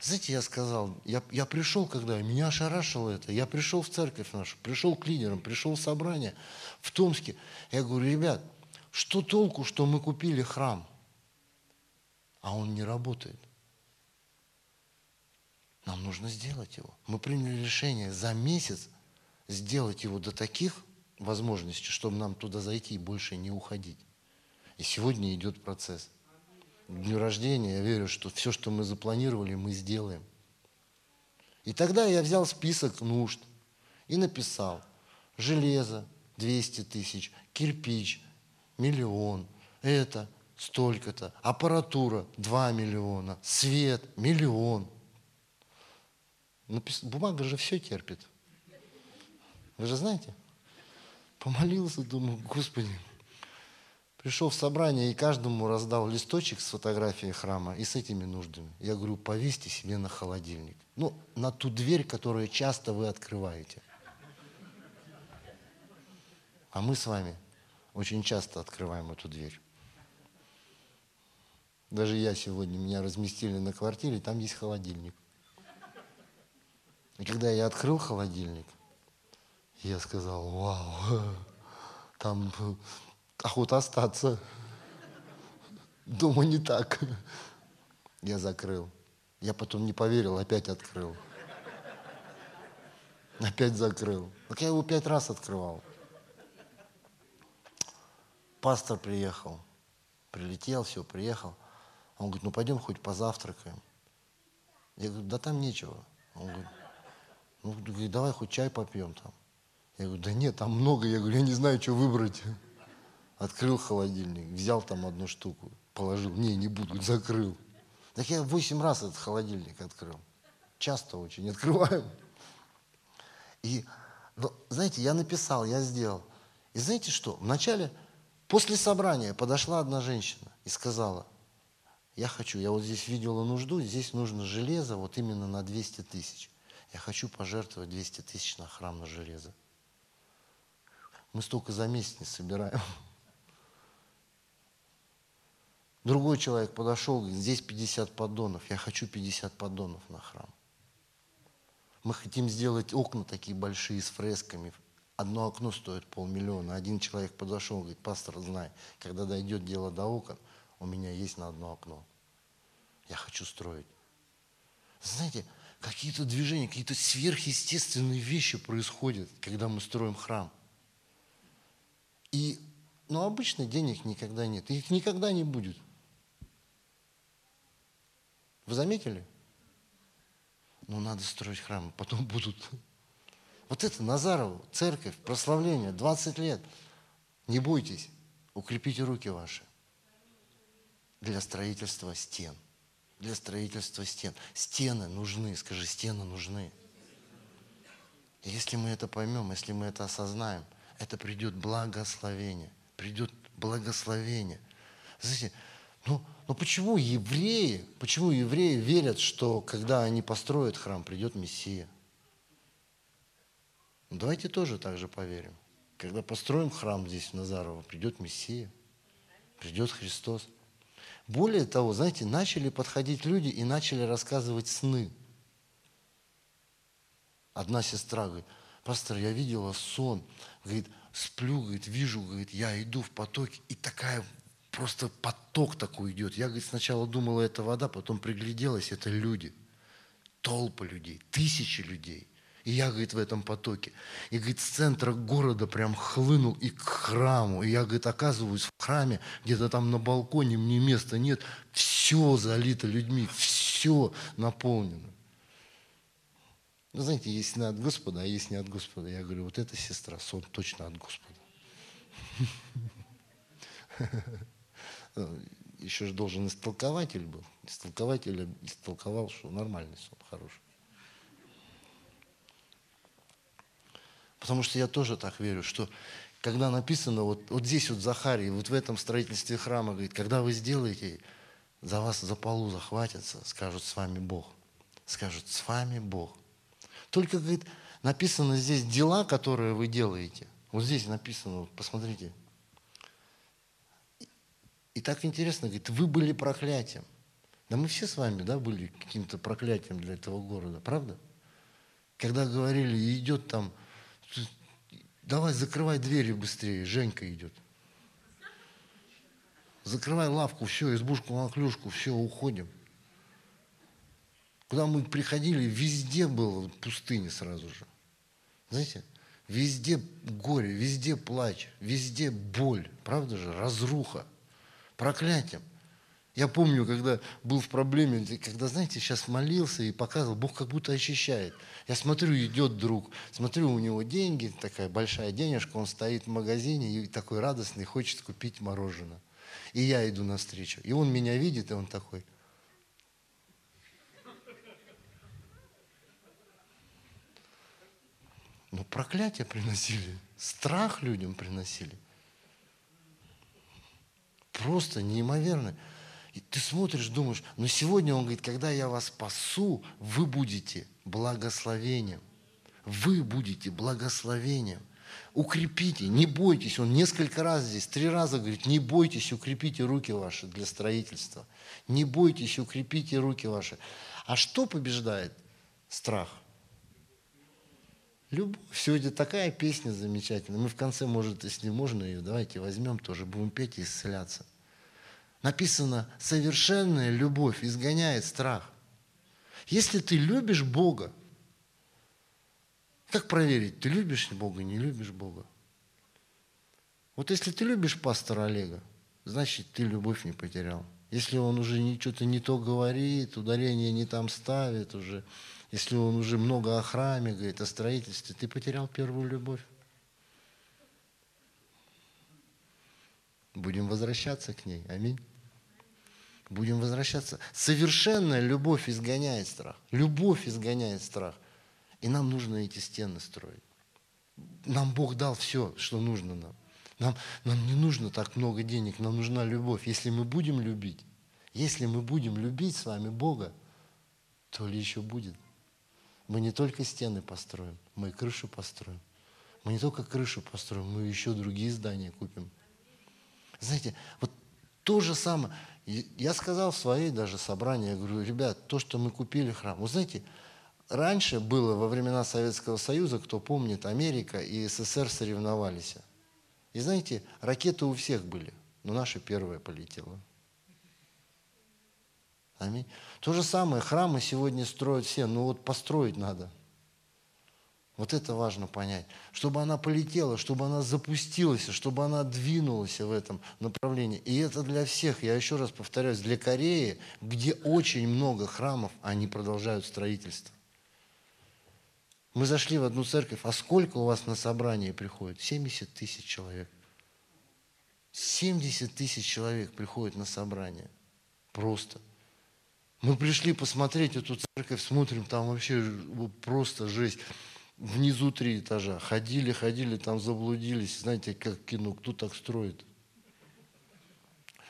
Знаете, я сказал, я, я пришел, когда меня ошарашило это, я пришел в церковь нашу, пришел к лидерам, пришел в собрание в Томске. Я говорю, ребят, что толку, что мы купили храм, а он не работает? Нам нужно сделать его. Мы приняли решение за месяц сделать его до таких возможностей, чтобы нам туда зайти и больше не уходить. И сегодня идет процесс. К дню рождения я верю, что все, что мы запланировали, мы сделаем. И тогда я взял список нужд и написал железо 200 тысяч, кирпич миллион, это столько-то, аппаратура 2 миллиона, свет миллион – Напис... Бумага же все терпит. Вы же знаете? Помолился, думаю, Господи. Пришел в собрание и каждому раздал листочек с фотографией храма и с этими нуждами. Я говорю, повесьте себе на холодильник. Ну, на ту дверь, которую часто вы открываете. А мы с вами очень часто открываем эту дверь. Даже я сегодня, меня разместили на квартире, там есть холодильник. И когда я открыл холодильник, я сказал, вау, там охота остаться. Дома не так. Я закрыл. Я потом не поверил, опять открыл. Опять закрыл. Так я его пять раз открывал. Пастор приехал. Прилетел, все, приехал. Он говорит, ну пойдем хоть позавтракаем. Я говорю, да там нечего. Он говорит, ну говорит, давай хоть чай попьем там. Я говорю, да нет, там много. Я говорю, я не знаю, что выбрать. Открыл холодильник, взял там одну штуку, положил. Не, не буду, закрыл. Так я восемь раз этот холодильник открыл. Часто очень открываю. И, ну, знаете, я написал, я сделал. И знаете что? Вначале, после собрания подошла одна женщина и сказала, я хочу, я вот здесь видела нужду, здесь нужно железо вот именно на 200 тысяч. Я хочу пожертвовать 200 тысяч на храм на железо. Мы столько за месяц не собираем. Другой человек подошел, говорит, здесь 50 поддонов, я хочу 50 поддонов на храм. Мы хотим сделать окна такие большие с фресками. Одно окно стоит полмиллиона. Один человек подошел, говорит, пастор, знай, когда дойдет дело до окон, у меня есть на одно окно. Я хочу строить. Знаете, какие-то движения, какие-то сверхъестественные вещи происходят, когда мы строим храм. И, ну, обычно денег никогда нет. Их никогда не будет. Вы заметили? Ну, надо строить храм, потом будут. Вот это Назарову, церковь, прославление, 20 лет. Не бойтесь, укрепите руки ваши для строительства стен. Для строительства стен. Стены нужны, скажи, стены нужны. Если мы это поймем, если мы это осознаем, это придет благословение. Придет благословение. Знаете, ну, но почему евреи, почему евреи верят, что когда они построят храм, придет Мессия? Ну, давайте тоже так же поверим. Когда построим храм здесь, в Назарово, придет Мессия, придет Христос. Более того, знаете, начали подходить люди и начали рассказывать сны. Одна сестра говорит, пастор, я видела сон, говорит, сплю, говорит, вижу, говорит, я иду в потоке, и такая просто поток такой идет. Я, говорит, сначала думала, это вода, потом пригляделась, это люди. Толпы людей, тысячи людей. И я, говорит, в этом потоке. И, говорит, с центра города прям хлынул и к храму. И я, говорит, оказываюсь в храме, где-то там на балконе, мне места нет. Все залито людьми, все наполнено. Ну, знаете, есть не от Господа, а есть не от Господа. Я говорю, вот эта сестра, сон точно от Господа. Еще же должен истолкователь был. Истолкователь истолковал, что нормальный сон, хороший. Потому что я тоже так верю, что когда написано, вот, вот здесь вот Захарий, вот в этом строительстве храма, говорит, когда вы сделаете, за вас за полу захватятся, скажут с вами Бог. Скажут, с вами Бог. Только, говорит, написано здесь дела, которые вы делаете. Вот здесь написано, вот, посмотрите, и так интересно, говорит, вы были проклятием. Да мы все с вами, да, были каким-то проклятием для этого города, правда? Когда говорили, идет там, давай закрывай двери быстрее, Женька идет. Закрывай лавку, все, избушку на клюшку, все, уходим. Куда мы приходили, везде было пустыня сразу же. Знаете, везде горе, везде плач, везде боль, правда же, разруха проклятием. Я помню, когда был в проблеме, когда, знаете, сейчас молился и показывал, Бог как будто очищает. Я смотрю, идет друг, смотрю, у него деньги, такая большая денежка, он стоит в магазине и такой радостный, хочет купить мороженое. И я иду навстречу. И он меня видит, и он такой. Ну, проклятие приносили, страх людям приносили просто неимоверно. И ты смотришь, думаешь, но сегодня он говорит, когда я вас спасу, вы будете благословением. Вы будете благословением. Укрепите, не бойтесь. Он несколько раз здесь, три раза говорит, не бойтесь, укрепите руки ваши для строительства. Не бойтесь, укрепите руки ваши. А что побеждает страх? Любовь. Сегодня такая песня замечательная. Мы в конце, может, если можно ее, давайте возьмем тоже, будем петь и исцеляться. Написано, совершенная любовь изгоняет страх. Если ты любишь Бога, как проверить, ты любишь Бога, не любишь Бога? Вот если ты любишь пастора Олега, значит, ты любовь не потерял. Если он уже что-то не то говорит, ударение не там ставит уже, если он уже много о храме говорит, о строительстве, ты потерял первую любовь. Будем возвращаться к ней. Аминь. Будем возвращаться. Совершенная любовь изгоняет страх. Любовь изгоняет страх. И нам нужно эти стены строить. Нам Бог дал все, что нужно нам. Нам, нам не нужно так много денег, нам нужна любовь. Если мы будем любить, если мы будем любить с вами Бога, то ли еще будет. Мы не только стены построим, мы и крышу построим. Мы не только крышу построим, мы еще другие здания купим. Знаете, вот то же самое. Я сказал в своей даже собрании, я говорю, ребят, то, что мы купили храм. Вы знаете, раньше было во времена Советского Союза, кто помнит, Америка и СССР соревновались. И знаете, ракеты у всех были, но наша первая полетела. Аминь. То же самое, храмы сегодня строят все, но вот построить надо. Вот это важно понять. Чтобы она полетела, чтобы она запустилась, чтобы она двинулась в этом направлении. И это для всех, я еще раз повторяюсь, для Кореи, где очень много храмов, они продолжают строительство. Мы зашли в одну церковь, а сколько у вас на собрании приходит? 70 тысяч человек. 70 тысяч человек приходит на собрание. Просто. Мы пришли посмотреть эту церковь, смотрим, там вообще просто жесть. Внизу три этажа. Ходили, ходили, там заблудились. Знаете, как кино, кто так строит?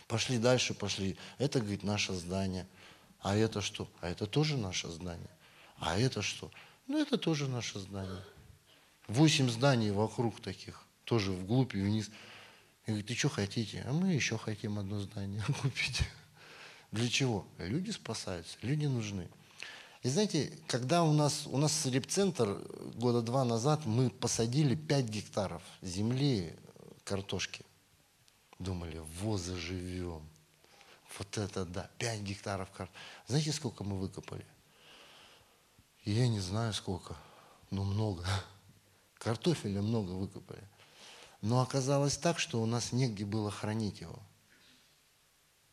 Пошли дальше, пошли. Это, говорит, наше здание. А это что? А это тоже наше здание. А это что? Ну, это тоже наше здание. Восемь зданий вокруг таких, тоже вглубь и вниз. И говорит, ты что хотите? А мы еще хотим одно здание купить. Для чего? Люди спасаются, люди нужны. И знаете, когда у нас, у нас репцентр года два назад, мы посадили 5 гектаров земли картошки. Думали, во, заживем. Вот это да, 5 гектаров картошки. Знаете, сколько мы выкопали? Я не знаю сколько, но много. Картофеля много выкопали. Но оказалось так, что у нас негде было хранить его.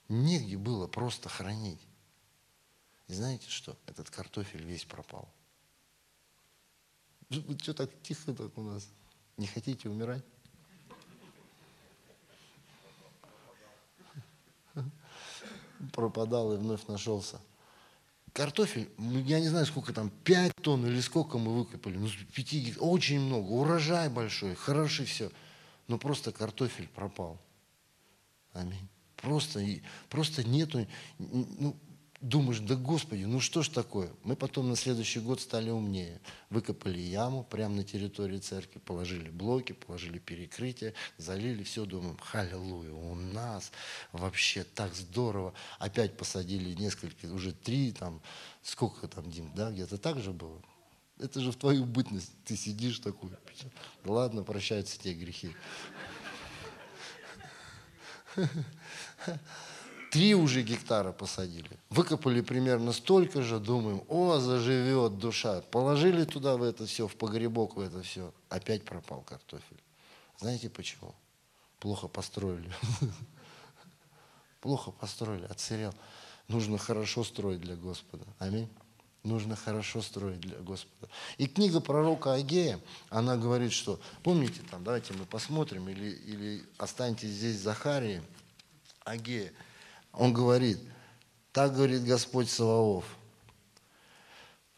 Негде было просто хранить. И знаете что? Этот картофель весь пропал. Вы что так тихо так у нас? Не хотите умирать? Пропадал и вновь нашелся. Картофель, ну, я не знаю, сколько там, 5 тонн или сколько мы выкопали. Ну, 5, очень много. Урожай большой, хороший все. Но просто картофель пропал. Аминь. Просто, просто нету, ну, думаешь, да Господи, ну что ж такое? Мы потом на следующий год стали умнее. Выкопали яму прямо на территории церкви, положили блоки, положили перекрытие, залили все, думаем, халилуя, у нас вообще так здорово. Опять посадили несколько, уже три, там, сколько там, Дим, да, где-то так же было? Это же в твою бытность. Ты сидишь такой, ладно, прощаются те грехи. Три уже гектара посадили. Выкопали примерно столько же, думаем, о, заживет душа. Положили туда в это все, в погребок в это все. Опять пропал картофель. Знаете почему? Плохо построили. Плохо построили, отсырел. Нужно хорошо строить для Господа. Аминь. Нужно хорошо строить для Господа. И книга пророка Агея, она говорит, что, помните, там, давайте мы посмотрим, или, или останьтесь здесь Захарии, Агея, он говорит, так говорит Господь Саваоф,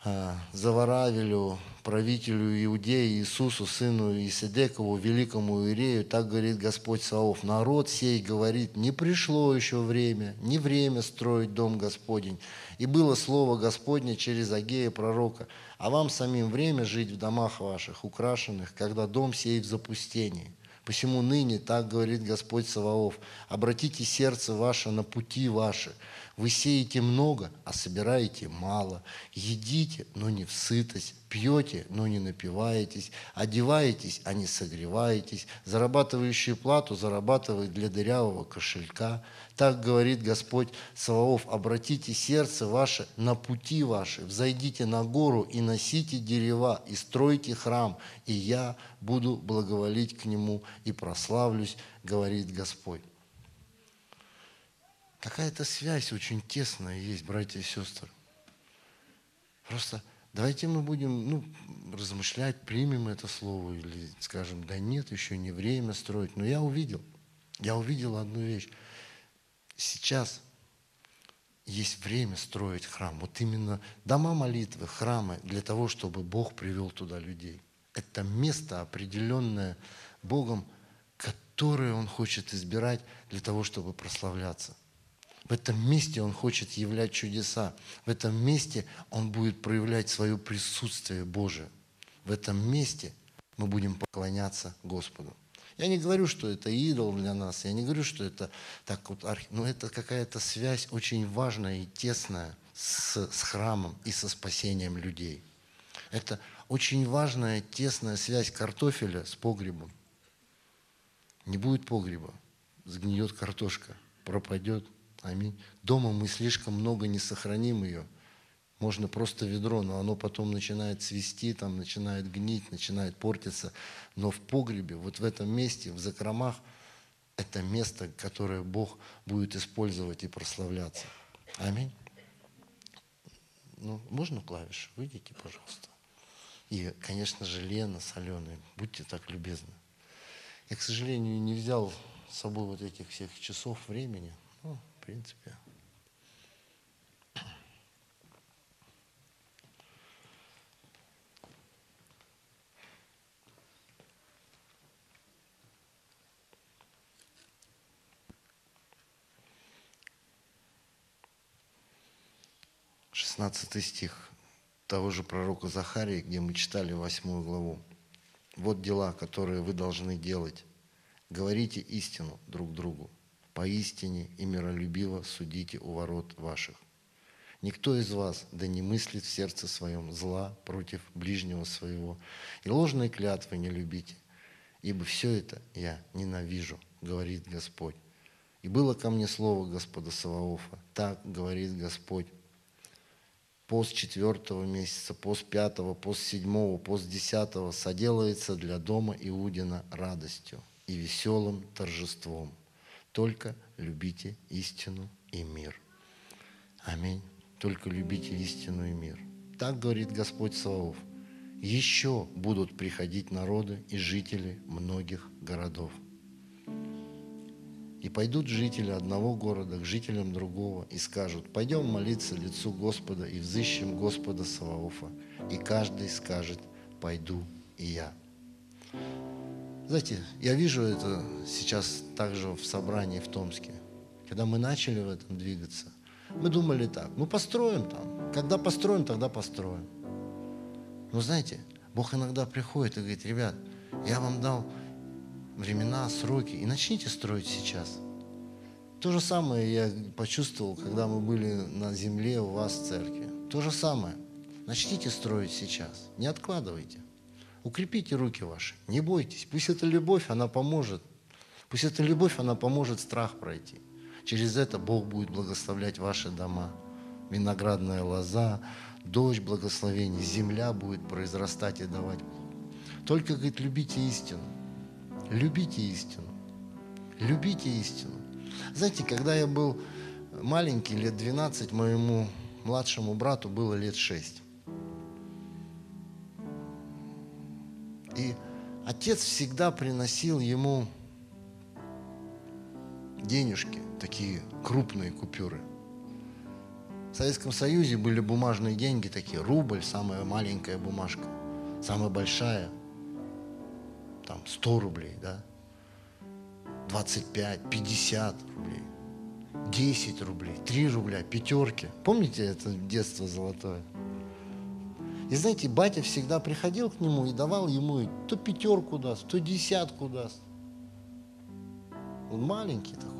а, Заваравелю, правителю Иудеи, Иисусу, сыну Исидекову, великому Иерею, так говорит Господь Саов. Народ сей говорит, не пришло еще время, не время строить дом Господень. И было слово Господне через Агея пророка, а вам самим время жить в домах ваших, украшенных, когда дом сей в запустении. Посему ныне, так говорит Господь Саваоф, обратите сердце ваше на пути ваши. Вы сеете много, а собираете мало. Едите, но не в сытость. Пьете, но не напиваетесь. Одеваетесь, а не согреваетесь. Зарабатывающие плату зарабатывают для дырявого кошелька. Так говорит Господь Саваоф, обратите сердце ваше на пути ваши, взойдите на гору и носите дерева, и стройте храм, и я буду благоволить к нему и прославлюсь, говорит Господь. Какая-то связь очень тесная есть, братья и сестры. Просто давайте мы будем ну, размышлять, примем это слово или скажем, да нет, еще не время строить. Но я увидел, я увидел одну вещь сейчас есть время строить храм. Вот именно дома молитвы, храмы для того, чтобы Бог привел туда людей. Это место определенное Богом, которое Он хочет избирать для того, чтобы прославляться. В этом месте Он хочет являть чудеса. В этом месте Он будет проявлять свое присутствие Божие. В этом месте мы будем поклоняться Господу. Я не говорю, что это идол для нас, я не говорю, что это так вот, но это какая-то связь очень важная и тесная с, с храмом и со спасением людей. Это очень важная, тесная связь картофеля с погребом. Не будет погреба, сгниет картошка, пропадет. Аминь. Дома мы слишком много не сохраним ее – можно просто ведро, но оно потом начинает свисти, там начинает гнить, начинает портиться. Но в погребе, вот в этом месте, в закромах, это место, которое Бог будет использовать и прославляться. Аминь. Ну, можно клавиши? Выйдите, пожалуйста. И, конечно же, Лена с будьте так любезны. Я, к сожалению, не взял с собой вот этих всех часов времени. Ну, в принципе, 16 стих того же пророка Захарии, где мы читали восьмую главу. «Вот дела, которые вы должны делать. Говорите истину друг другу. Поистине и миролюбиво судите у ворот ваших. Никто из вас да не мыслит в сердце своем зла против ближнего своего, и ложные клятвы не любите, ибо все это я ненавижу, говорит Господь. И было ко мне слово Господа Саваофа, так говорит Господь, пост четвертого месяца, пост пятого, пост седьмого, пост десятого соделается для дома Иудина радостью и веселым торжеством. Только любите истину и мир. Аминь. Только любите истину и мир. Так говорит Господь Саваоф. Еще будут приходить народы и жители многих городов – и пойдут жители одного города к жителям другого и скажут, пойдем молиться лицу Господа и взыщем Господа Саваофа. И каждый скажет, пойду и я. Знаете, я вижу это сейчас также в собрании в Томске. Когда мы начали в этом двигаться, мы думали так, ну построим там. Когда построим, тогда построим. Но знаете, Бог иногда приходит и говорит, ребят, я вам дал времена, сроки, и начните строить сейчас. То же самое я почувствовал, когда мы были на земле у вас в церкви. То же самое. Начните строить сейчас. Не откладывайте. Укрепите руки ваши. Не бойтесь. Пусть эта любовь, она поможет. Пусть эта любовь, она поможет страх пройти. Через это Бог будет благословлять ваши дома. Виноградная лоза, дождь благословений, земля будет произрастать и давать. Только, говорит, любите истину. Любите истину. Любите истину. Знаете, когда я был маленький, лет 12, моему младшему брату было лет 6. И отец всегда приносил ему денежки, такие крупные купюры. В Советском Союзе были бумажные деньги такие, рубль, самая маленькая бумажка, самая большая, там 100 рублей, да, 25, 50 рублей, 10 рублей, 3 рубля, пятерки. Помните это детство золотое? И знаете, батя всегда приходил к нему и давал ему то пятерку даст, то десятку даст. Он маленький такой,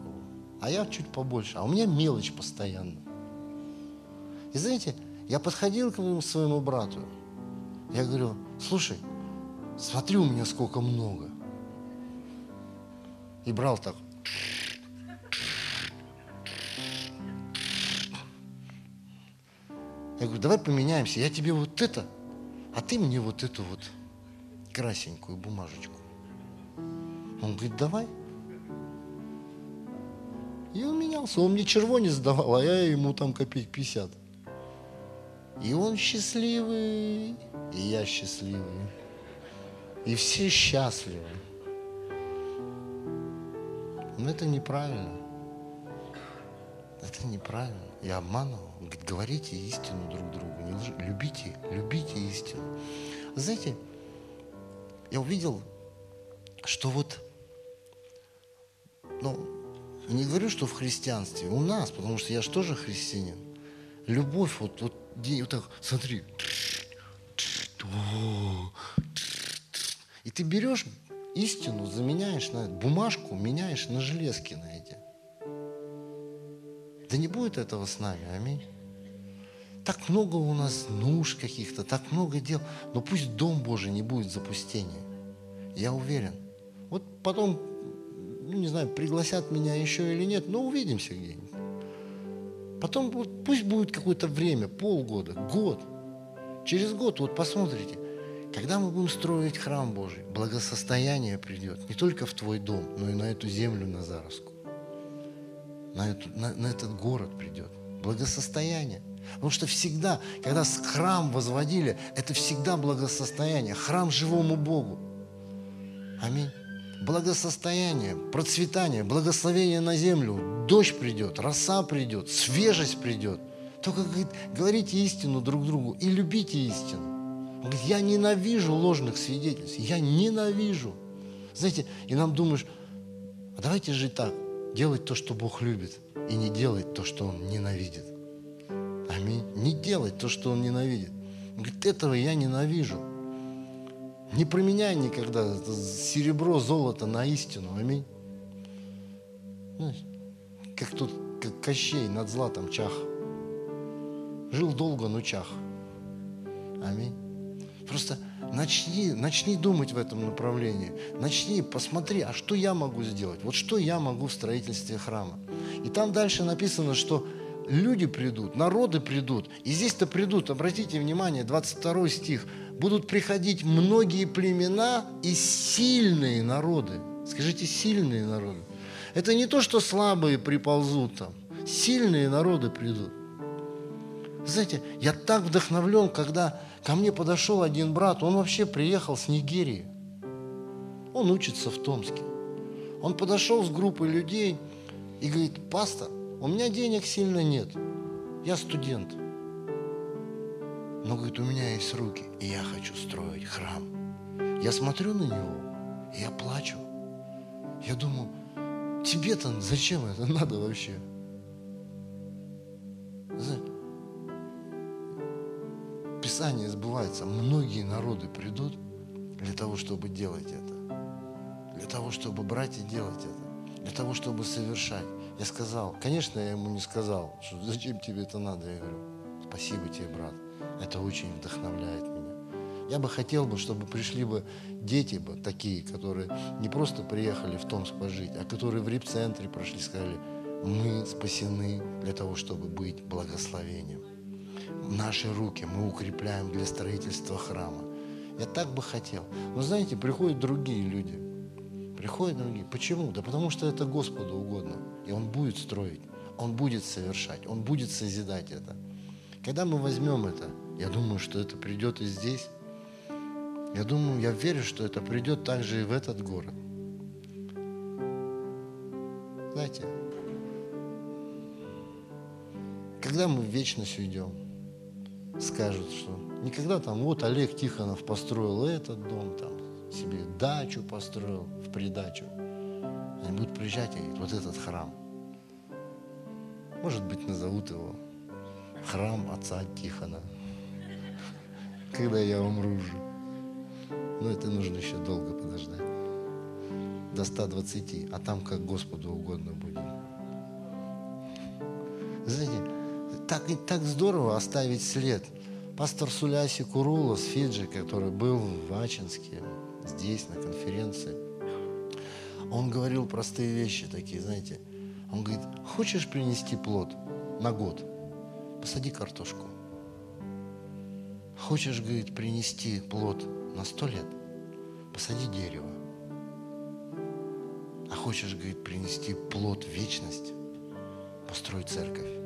а я чуть побольше, а у меня мелочь постоянно. И знаете, я подходил к своему брату, я говорю, слушай, смотри, у меня сколько много. И брал так. Я говорю, давай поменяемся, я тебе вот это, а ты мне вот эту вот красенькую бумажечку. Он говорит, давай. И он менялся. Он мне червонец давал, а я ему там копеек 50. И он счастливый, и я счастливый. И все счастливы. Но это неправильно. Это неправильно. Я обманывал. Говорите истину друг другу. Не лж... Любите, любите истину. Знаете, я увидел, что вот, ну, не говорю, что в христианстве, у нас, потому что я же тоже христианин. Любовь, вот, вот, вот так, смотри. Ты берешь истину, заменяешь на бумажку, меняешь на железки на эти. Да не будет этого с нами, аминь. Так много у нас нужд каких-то, так много дел, но пусть Дом Божий не будет запустения. Я уверен. Вот потом, ну не знаю, пригласят меня еще или нет, но увидимся где-нибудь. Потом вот, пусть будет какое-то время, полгода, год. Через год вот посмотрите, когда мы будем строить храм Божий, благосостояние придет не только в твой дом, но и на эту землю Назаровскую на, эту, на, на этот город придет. Благосостояние. Потому что всегда, когда храм возводили, это всегда благосостояние. Храм живому Богу. Аминь. Благосостояние, процветание, благословение на землю. Дождь придет, роса придет, свежесть придет. Только говорит, говорите истину друг другу и любите истину. Он говорит, я ненавижу ложных свидетельств. Я ненавижу. Знаете, и нам думаешь, а давайте жить так делать то, что Бог любит, и не делать то, что Он ненавидит. Аминь. Не делать то, что Он ненавидит. Он говорит, этого я ненавижу. Не променяй никогда серебро, золото на истину. Аминь. Знаешь, как тут, как Кощей над златом чах. Жил долго, но чах. Аминь. Просто Начни, начни думать в этом направлении. Начни, посмотри, а что я могу сделать? Вот что я могу в строительстве храма? И там дальше написано, что люди придут, народы придут. И здесь-то придут, обратите внимание, 22 стих. Будут приходить многие племена и сильные народы. Скажите, сильные народы. Это не то, что слабые приползут там. Сильные народы придут. Знаете, я так вдохновлен, когда Ко мне подошел один брат, он вообще приехал с Нигерии. Он учится в Томске. Он подошел с группой людей и говорит, пастор, у меня денег сильно нет, я студент. Но, говорит, у меня есть руки, и я хочу строить храм. Я смотрю на него, и я плачу. Я думаю, тебе-то зачем это надо вообще? Знаете, Писание сбывается. Многие народы придут для того, чтобы делать это. Для того, чтобы брать и делать это. Для того, чтобы совершать. Я сказал, конечно, я ему не сказал, что зачем тебе это надо. Я говорю, спасибо тебе, брат. Это очень вдохновляет меня. Я бы хотел бы, чтобы пришли бы дети бы такие, которые не просто приехали в Томск пожить, а которые в рип-центре прошли, сказали, мы спасены для того, чтобы быть благословением наши руки мы укрепляем для строительства храма. Я так бы хотел. Но знаете, приходят другие люди. Приходят другие. Почему? Да потому что это Господу угодно. И Он будет строить. Он будет совершать. Он будет созидать это. Когда мы возьмем это, я думаю, что это придет и здесь. Я думаю, я верю, что это придет также и в этот город. Знаете, когда мы в вечность уйдем, скажут, что никогда там, вот Олег Тихонов построил этот дом, там себе дачу построил в придачу. Они будут приезжать и говорить, вот этот храм. Может быть, назовут его храм отца Тихона, когда я умру уже. Но это нужно еще долго подождать. До 120, а там как Господу угодно будет. Знаете, так, так здорово оставить след. Пастор Суляси Курула с Фиджи, который был в Ачинске, здесь, на конференции, он говорил простые вещи такие, знаете. Он говорит, хочешь принести плод на год? Посади картошку. Хочешь, говорит, принести плод на сто лет? Посади дерево. А хочешь, говорит, принести плод в вечность? Построй церковь.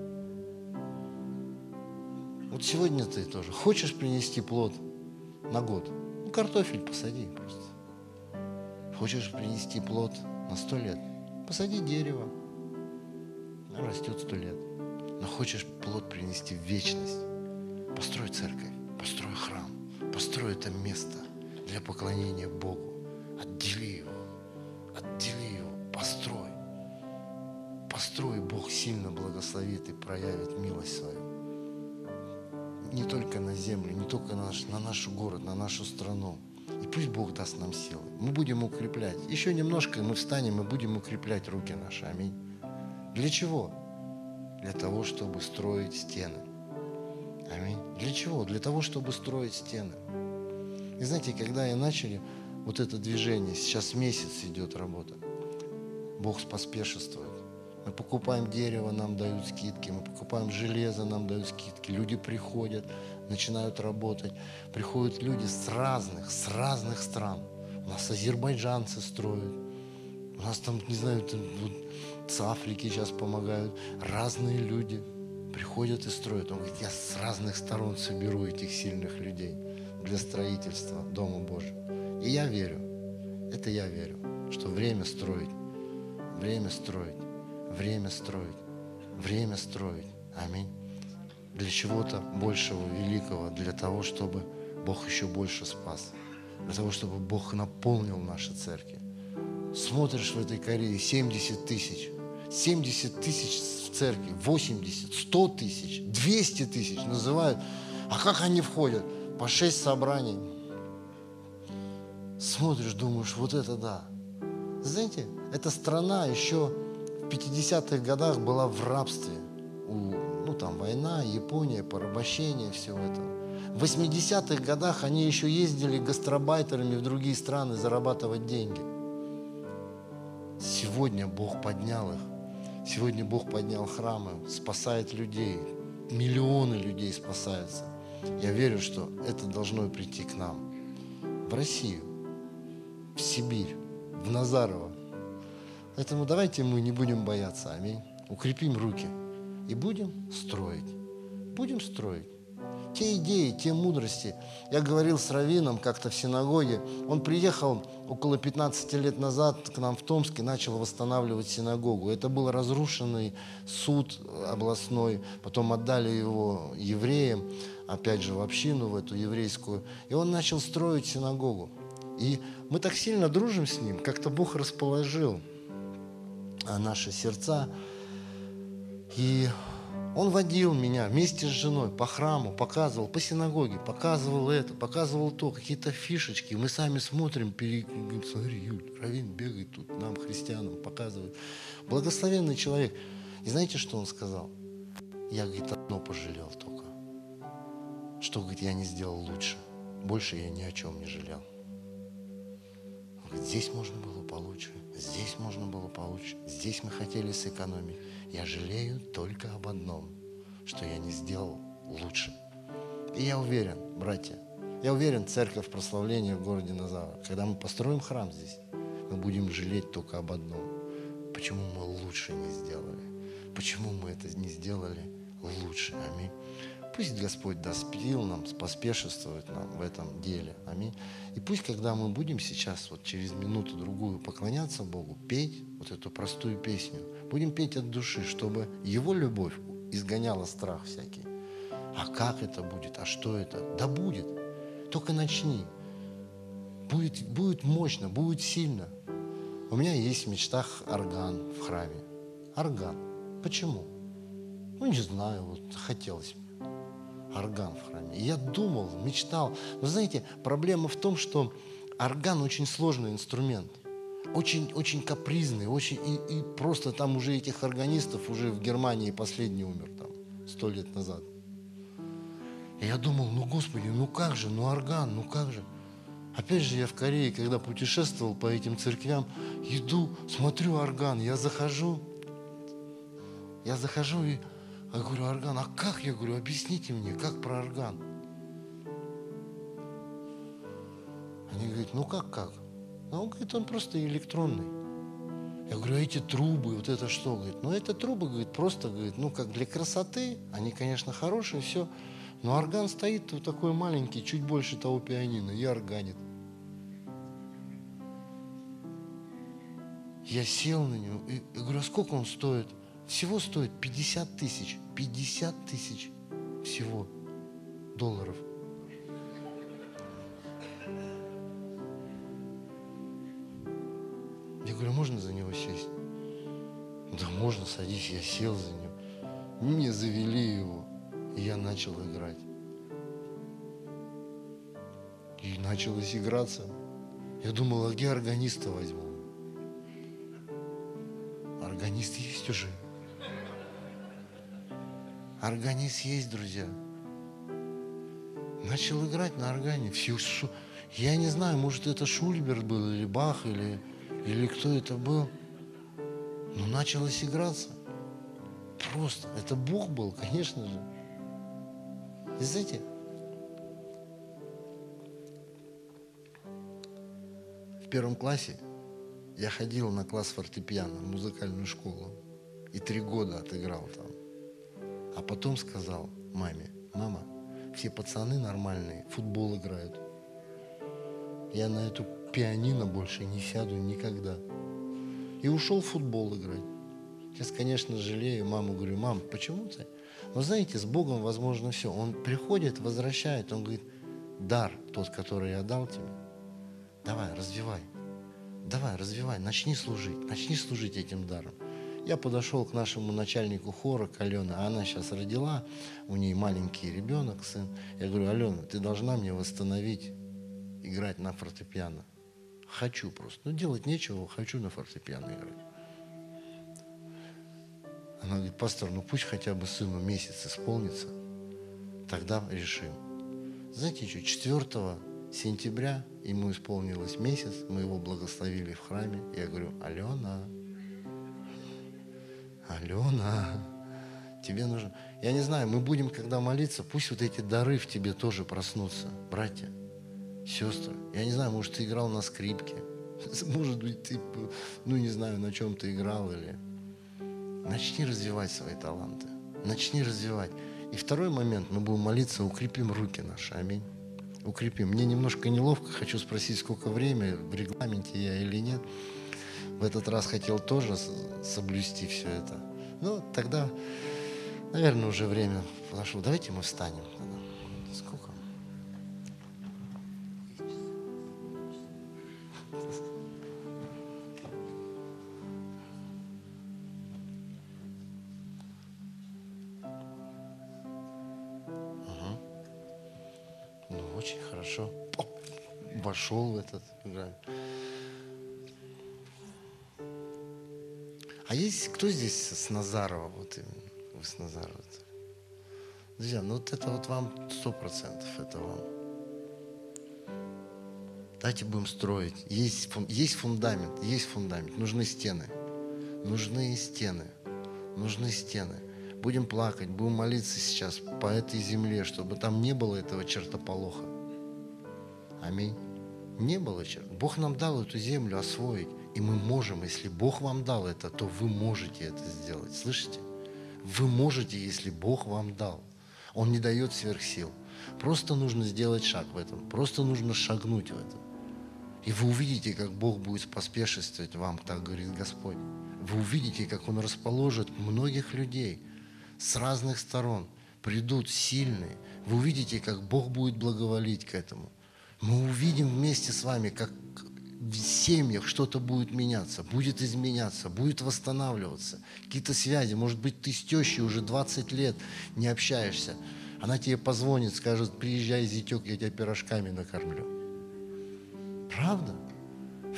Вот сегодня ты тоже хочешь принести плод на год? Ну, картофель посади просто. Хочешь принести плод на сто лет? Посади дерево. Оно растет сто лет. Но хочешь плод принести в вечность? Построй церковь, построй храм, построй это место для поклонения Богу. Отдели его, отдели его, построй. Построй, Бог сильно благословит и проявит милость свою не только на землю, не только на наш, на наш город, на нашу страну. И пусть Бог даст нам силы. Мы будем укреплять. Еще немножко мы встанем и будем укреплять руки наши. Аминь. Для чего? Для того, чтобы строить стены. Аминь. Для чего? Для того, чтобы строить стены. И знаете, когда я начали вот это движение, сейчас месяц идет работа, Бог поспешествует. Мы покупаем дерево, нам дают скидки. Мы покупаем железо, нам дают скидки. Люди приходят, начинают работать. Приходят люди с разных, с разных стран. У нас азербайджанцы строят. У нас там, не знаю, там, вот, с Африки сейчас помогают. Разные люди приходят и строят. Он говорит, я с разных сторон соберу этих сильных людей для строительства Дома Божьего. И я верю, это я верю, что время строить, время строить время строить, время строить. Аминь. Для чего-то большего, великого, для того, чтобы Бог еще больше спас, для того, чтобы Бог наполнил наши церкви. Смотришь в этой Корее 70 тысяч, 70 тысяч в церкви, 80, 100 тысяч, 200 тысяч называют. А как они входят? По 6 собраний. Смотришь, думаешь, вот это да. Знаете, эта страна еще 50-х годах была в рабстве. Ну, там война, Япония, порабощение, все это. В 80-х годах они еще ездили гастробайтерами в другие страны зарабатывать деньги. Сегодня Бог поднял их. Сегодня Бог поднял храмы, спасает людей. Миллионы людей спасаются. Я верю, что это должно прийти к нам. В Россию, в Сибирь, в Назарово. Поэтому давайте мы не будем бояться, аминь. Укрепим руки и будем строить. Будем строить. Те идеи, те мудрости. Я говорил с Равином как-то в синагоге. Он приехал около 15 лет назад к нам в Томск и начал восстанавливать синагогу. Это был разрушенный суд областной. Потом отдали его евреям, опять же в общину, в эту еврейскую. И он начал строить синагогу. И мы так сильно дружим с ним, как-то Бог расположил – наши сердца. И он водил меня вместе с женой по храму, показывал, по синагоге, показывал это, показывал то, какие-то фишечки. Мы сами смотрим, пере... говорим, смотри, Юль, Равин бегает тут, нам, христианам, показывает. Благословенный человек. И знаете, что он сказал? Я, говорит, одно пожалел только. Что, говорит, я не сделал лучше. Больше я ни о чем не жалел. Он говорит, здесь можно было получше. Здесь можно было получше. Здесь мы хотели сэкономить. Я жалею только об одном, что я не сделал лучше. И я уверен, братья, я уверен, церковь прославления в городе Назава, когда мы построим храм здесь, мы будем жалеть только об одном. Почему мы лучше не сделали? Почему мы это не сделали лучше? Аминь. Пусть Господь даст сил нам, поспешествовать нам в этом деле. Аминь. И пусть, когда мы будем сейчас, вот через минуту-другую поклоняться Богу, петь вот эту простую песню, будем петь от души, чтобы Его любовь изгоняла страх всякий. А как это будет? А что это? Да будет. Только начни. Будет, будет мощно, будет сильно. У меня есть в мечтах орган в храме. Орган. Почему? Ну, не знаю, вот хотелось. Орган в храме. И я думал, мечтал. Но знаете, проблема в том, что орган очень сложный инструмент. Очень, очень капризный, очень, и, и просто там уже этих органистов уже в Германии последний умер там сто лет назад. И я думал, ну Господи, ну как же, ну орган, ну как же. Опять же, я в Корее, когда путешествовал по этим церквям, иду, смотрю орган, я захожу, я захожу и я говорю, орган, а как? Я говорю, объясните мне, как про орган? Они говорят, ну как, как? А он говорит, он просто электронный. Я говорю, а эти трубы, вот это что? Говорит, ну это трубы, говорит, просто, говорит, ну как для красоты, они, конечно, хорошие, все. Но орган стоит вот такой маленький, чуть больше того пианино, и органит. Я сел на него и, и говорю, а сколько он стоит? Всего стоит 50 тысяч. 50 тысяч всего долларов. Я говорю, можно за него сесть? Да можно, садись. Я сел за него. Мне завели его. И я начал играть. И началось играться. Я думал, а где органиста возьму? Органист есть уже. Органист есть, друзья. Начал играть на органе. Все, я не знаю, может это Шульберт был, или Бах, или, или кто это был. Но началось играться. Просто. Это Бог был, конечно же. И знаете, в первом классе я ходил на класс фортепиано, музыкальную школу. И три года отыграл там. А потом сказал маме, мама, все пацаны нормальные, футбол играют. Я на эту пианино больше не сяду никогда. И ушел в футбол играть. Сейчас, конечно, жалею маму, говорю, мам, почему ты? Но знаете, с Богом возможно все. Он приходит, возвращает, он говорит, дар тот, который я дал тебе, давай, развивай. Давай, развивай, начни служить, начни служить этим даром. Я подошел к нашему начальнику хора, к Алене, а она сейчас родила, у нее маленький ребенок, сын. Я говорю, Алена, ты должна мне восстановить, играть на фортепиано. Хочу просто. Ну, делать нечего, хочу на фортепиано играть. Она говорит, пастор, ну пусть хотя бы сыну месяц исполнится, тогда решим. Знаете что, 4 сентября ему исполнилось месяц, мы его благословили в храме. Я говорю, Алена, Алена, тебе нужно... Я не знаю, мы будем, когда молиться, пусть вот эти дары в тебе тоже проснутся, братья, сестры. Я не знаю, может, ты играл на скрипке, может быть, ты, ну, не знаю, на чем ты играл или Начни развивать свои таланты. Начни развивать. И второй момент, мы будем молиться, укрепим руки наши. Аминь. Укрепим. Мне немножко неловко, хочу спросить, сколько времени, в регламенте я или нет. В этот раз хотел тоже соблюсти все это. Ну, тогда, наверное, уже время подошло. Давайте мы встанем. Сколько? вошел в этот грань. Кто здесь с Назарова? Вот вы с Назарова. Друзья, ну вот это вот вам сто процентов, это вам. Давайте будем строить. Есть, есть фундамент, есть фундамент. Нужны стены. Нужны стены. Нужны стены. Будем плакать, будем молиться сейчас по этой земле, чтобы там не было этого чертополоха. Аминь. Не было черт. Бог нам дал эту землю освоить. И мы можем, если Бог вам дал это, то вы можете это сделать. Слышите? Вы можете, если Бог вам дал. Он не дает сверхсил. Просто нужно сделать шаг в этом. Просто нужно шагнуть в это. И вы увидите, как Бог будет поспешествовать вам, так говорит Господь. Вы увидите, как Он расположит многих людей с разных сторон придут сильные. Вы увидите, как Бог будет благоволить к этому. Мы увидим вместе с вами, как в семьях что-то будет меняться, будет изменяться, будет восстанавливаться. Какие-то связи, может быть, ты с тещей уже 20 лет не общаешься. Она тебе позвонит, скажет, приезжай, зятек, я тебя пирожками накормлю. Правда?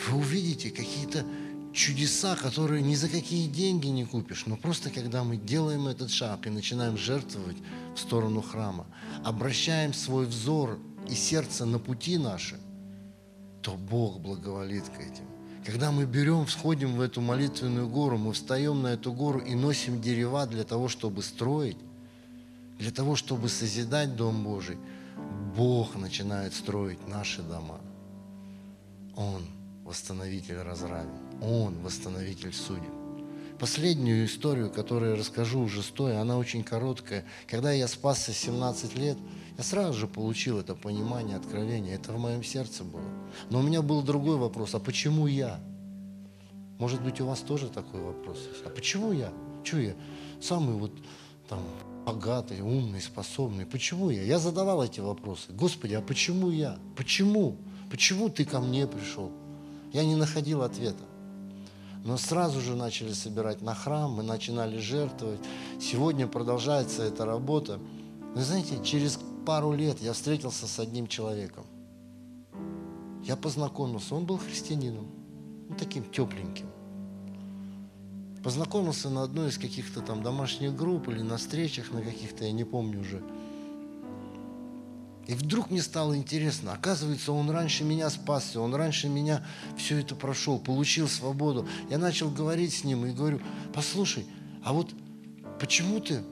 Вы увидите какие-то чудеса, которые ни за какие деньги не купишь, но просто когда мы делаем этот шаг и начинаем жертвовать в сторону храма, обращаем свой взор и сердце на пути наши, то Бог благоволит к этим. Когда мы берем, входим в эту молитвенную гору, мы встаем на эту гору и носим дерева для того, чтобы строить, для того, чтобы созидать Дом Божий, Бог начинает строить наши дома. Он восстановитель разравин. Он восстановитель судеб. Последнюю историю, которую я расскажу уже стоя, она очень короткая. Когда я спасся 17 лет, я сразу же получил это понимание, откровение. Это в моем сердце было. Но у меня был другой вопрос. А почему я? Может быть, у вас тоже такой вопрос. А почему я? Чего я? Самый вот там богатый, умный, способный. Почему я? Я задавал эти вопросы. Господи, а почему я? Почему? Почему ты ко мне пришел? Я не находил ответа. Но сразу же начали собирать на храм, мы начинали жертвовать. Сегодня продолжается эта работа. Вы знаете, через пару лет я встретился с одним человеком. Я познакомился, он был христианином, ну, таким тепленьким. Познакомился на одной из каких-то там домашних групп или на встречах на каких-то, я не помню уже. И вдруг мне стало интересно, оказывается, он раньше меня спасся, он раньше меня все это прошел, получил свободу. Я начал говорить с ним и говорю, послушай, а вот почему ты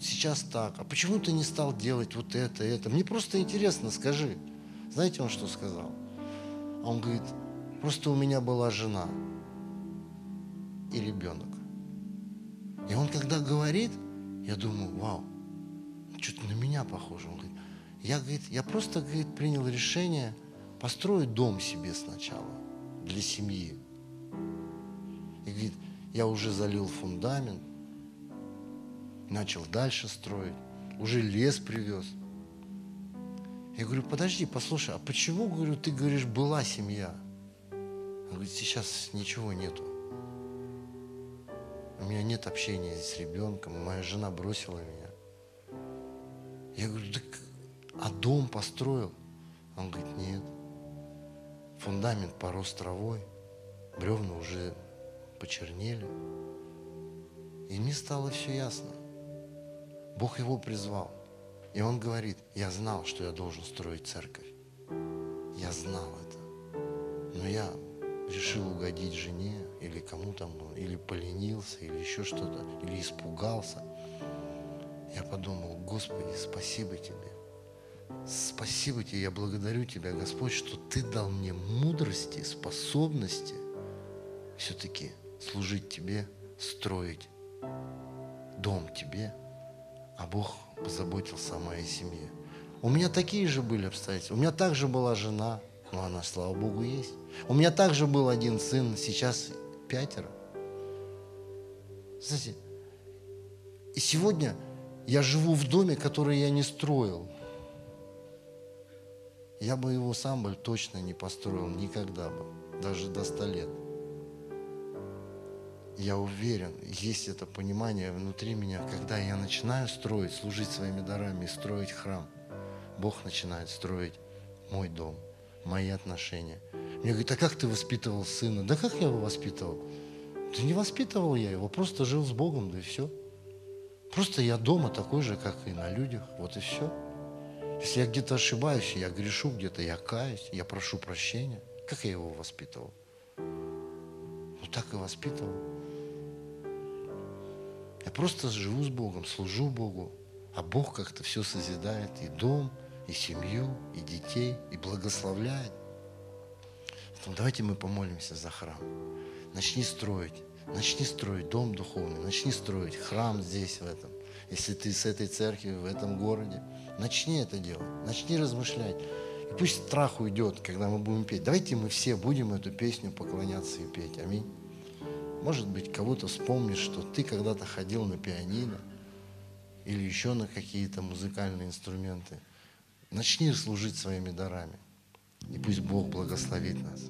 вот сейчас так, а почему ты не стал делать вот это, это? Мне просто интересно, скажи. Знаете, он что сказал? Он говорит, просто у меня была жена и ребенок. И он когда говорит, я думаю, вау, что-то на меня похоже. Он говорит, я, говорит, я просто, говорит, принял решение построить дом себе сначала для семьи. И говорит, я уже залил фундамент, начал дальше строить, уже лес привез. Я говорю, подожди, послушай, а почему, говорю, ты говоришь, была семья? Он говорит, сейчас ничего нету. У меня нет общения с ребенком, моя жена бросила меня. Я говорю, так, а дом построил? Он говорит, нет. Фундамент порос травой, бревна уже почернели. И мне стало все ясно. Бог его призвал. И он говорит, я знал, что я должен строить церковь. Я знал это. Но я решил угодить жене или кому-то, или поленился, или еще что-то, или испугался я подумал, Господи, спасибо Тебе. Спасибо Тебе, я благодарю Тебя, Господь, что Ты дал мне мудрости, способности все-таки служить Тебе, строить дом Тебе, а Бог позаботился о моей семье. У меня такие же были обстоятельства. У меня также была жена, но она, слава Богу, есть. У меня также был один сын, сейчас пятеро. Знаете, и сегодня я живу в доме, который я не строил. Я бы его сам бы точно не построил никогда бы, даже до ста лет. Я уверен, есть это понимание внутри меня, когда я начинаю строить, служить своими дарами и строить храм, Бог начинает строить мой дом, мои отношения. Мне говорят, а как ты воспитывал сына? Да как я его воспитывал? Да не воспитывал я его, просто жил с Богом, да и все. Просто я дома такой же, как и на людях. Вот и все. Если я где-то ошибаюсь, я грешу где-то, я каюсь, я прошу прощения. Как я его воспитывал? Ну так и воспитывал. Я просто живу с Богом, служу Богу, а Бог как-то все созидает, и дом, и семью, и детей, и благословляет. Поэтому давайте мы помолимся за храм. Начни строить. Начни строить дом духовный, начни строить храм здесь, в этом. Если ты с этой церкви, в этом городе, начни это делать, начни размышлять. И пусть страх уйдет, когда мы будем петь. Давайте мы все будем эту песню поклоняться и петь. Аминь. Может быть, кого-то вспомнишь, что ты когда-то ходил на пианино или еще на какие-то музыкальные инструменты. Начни служить своими дарами. И пусть Бог благословит нас.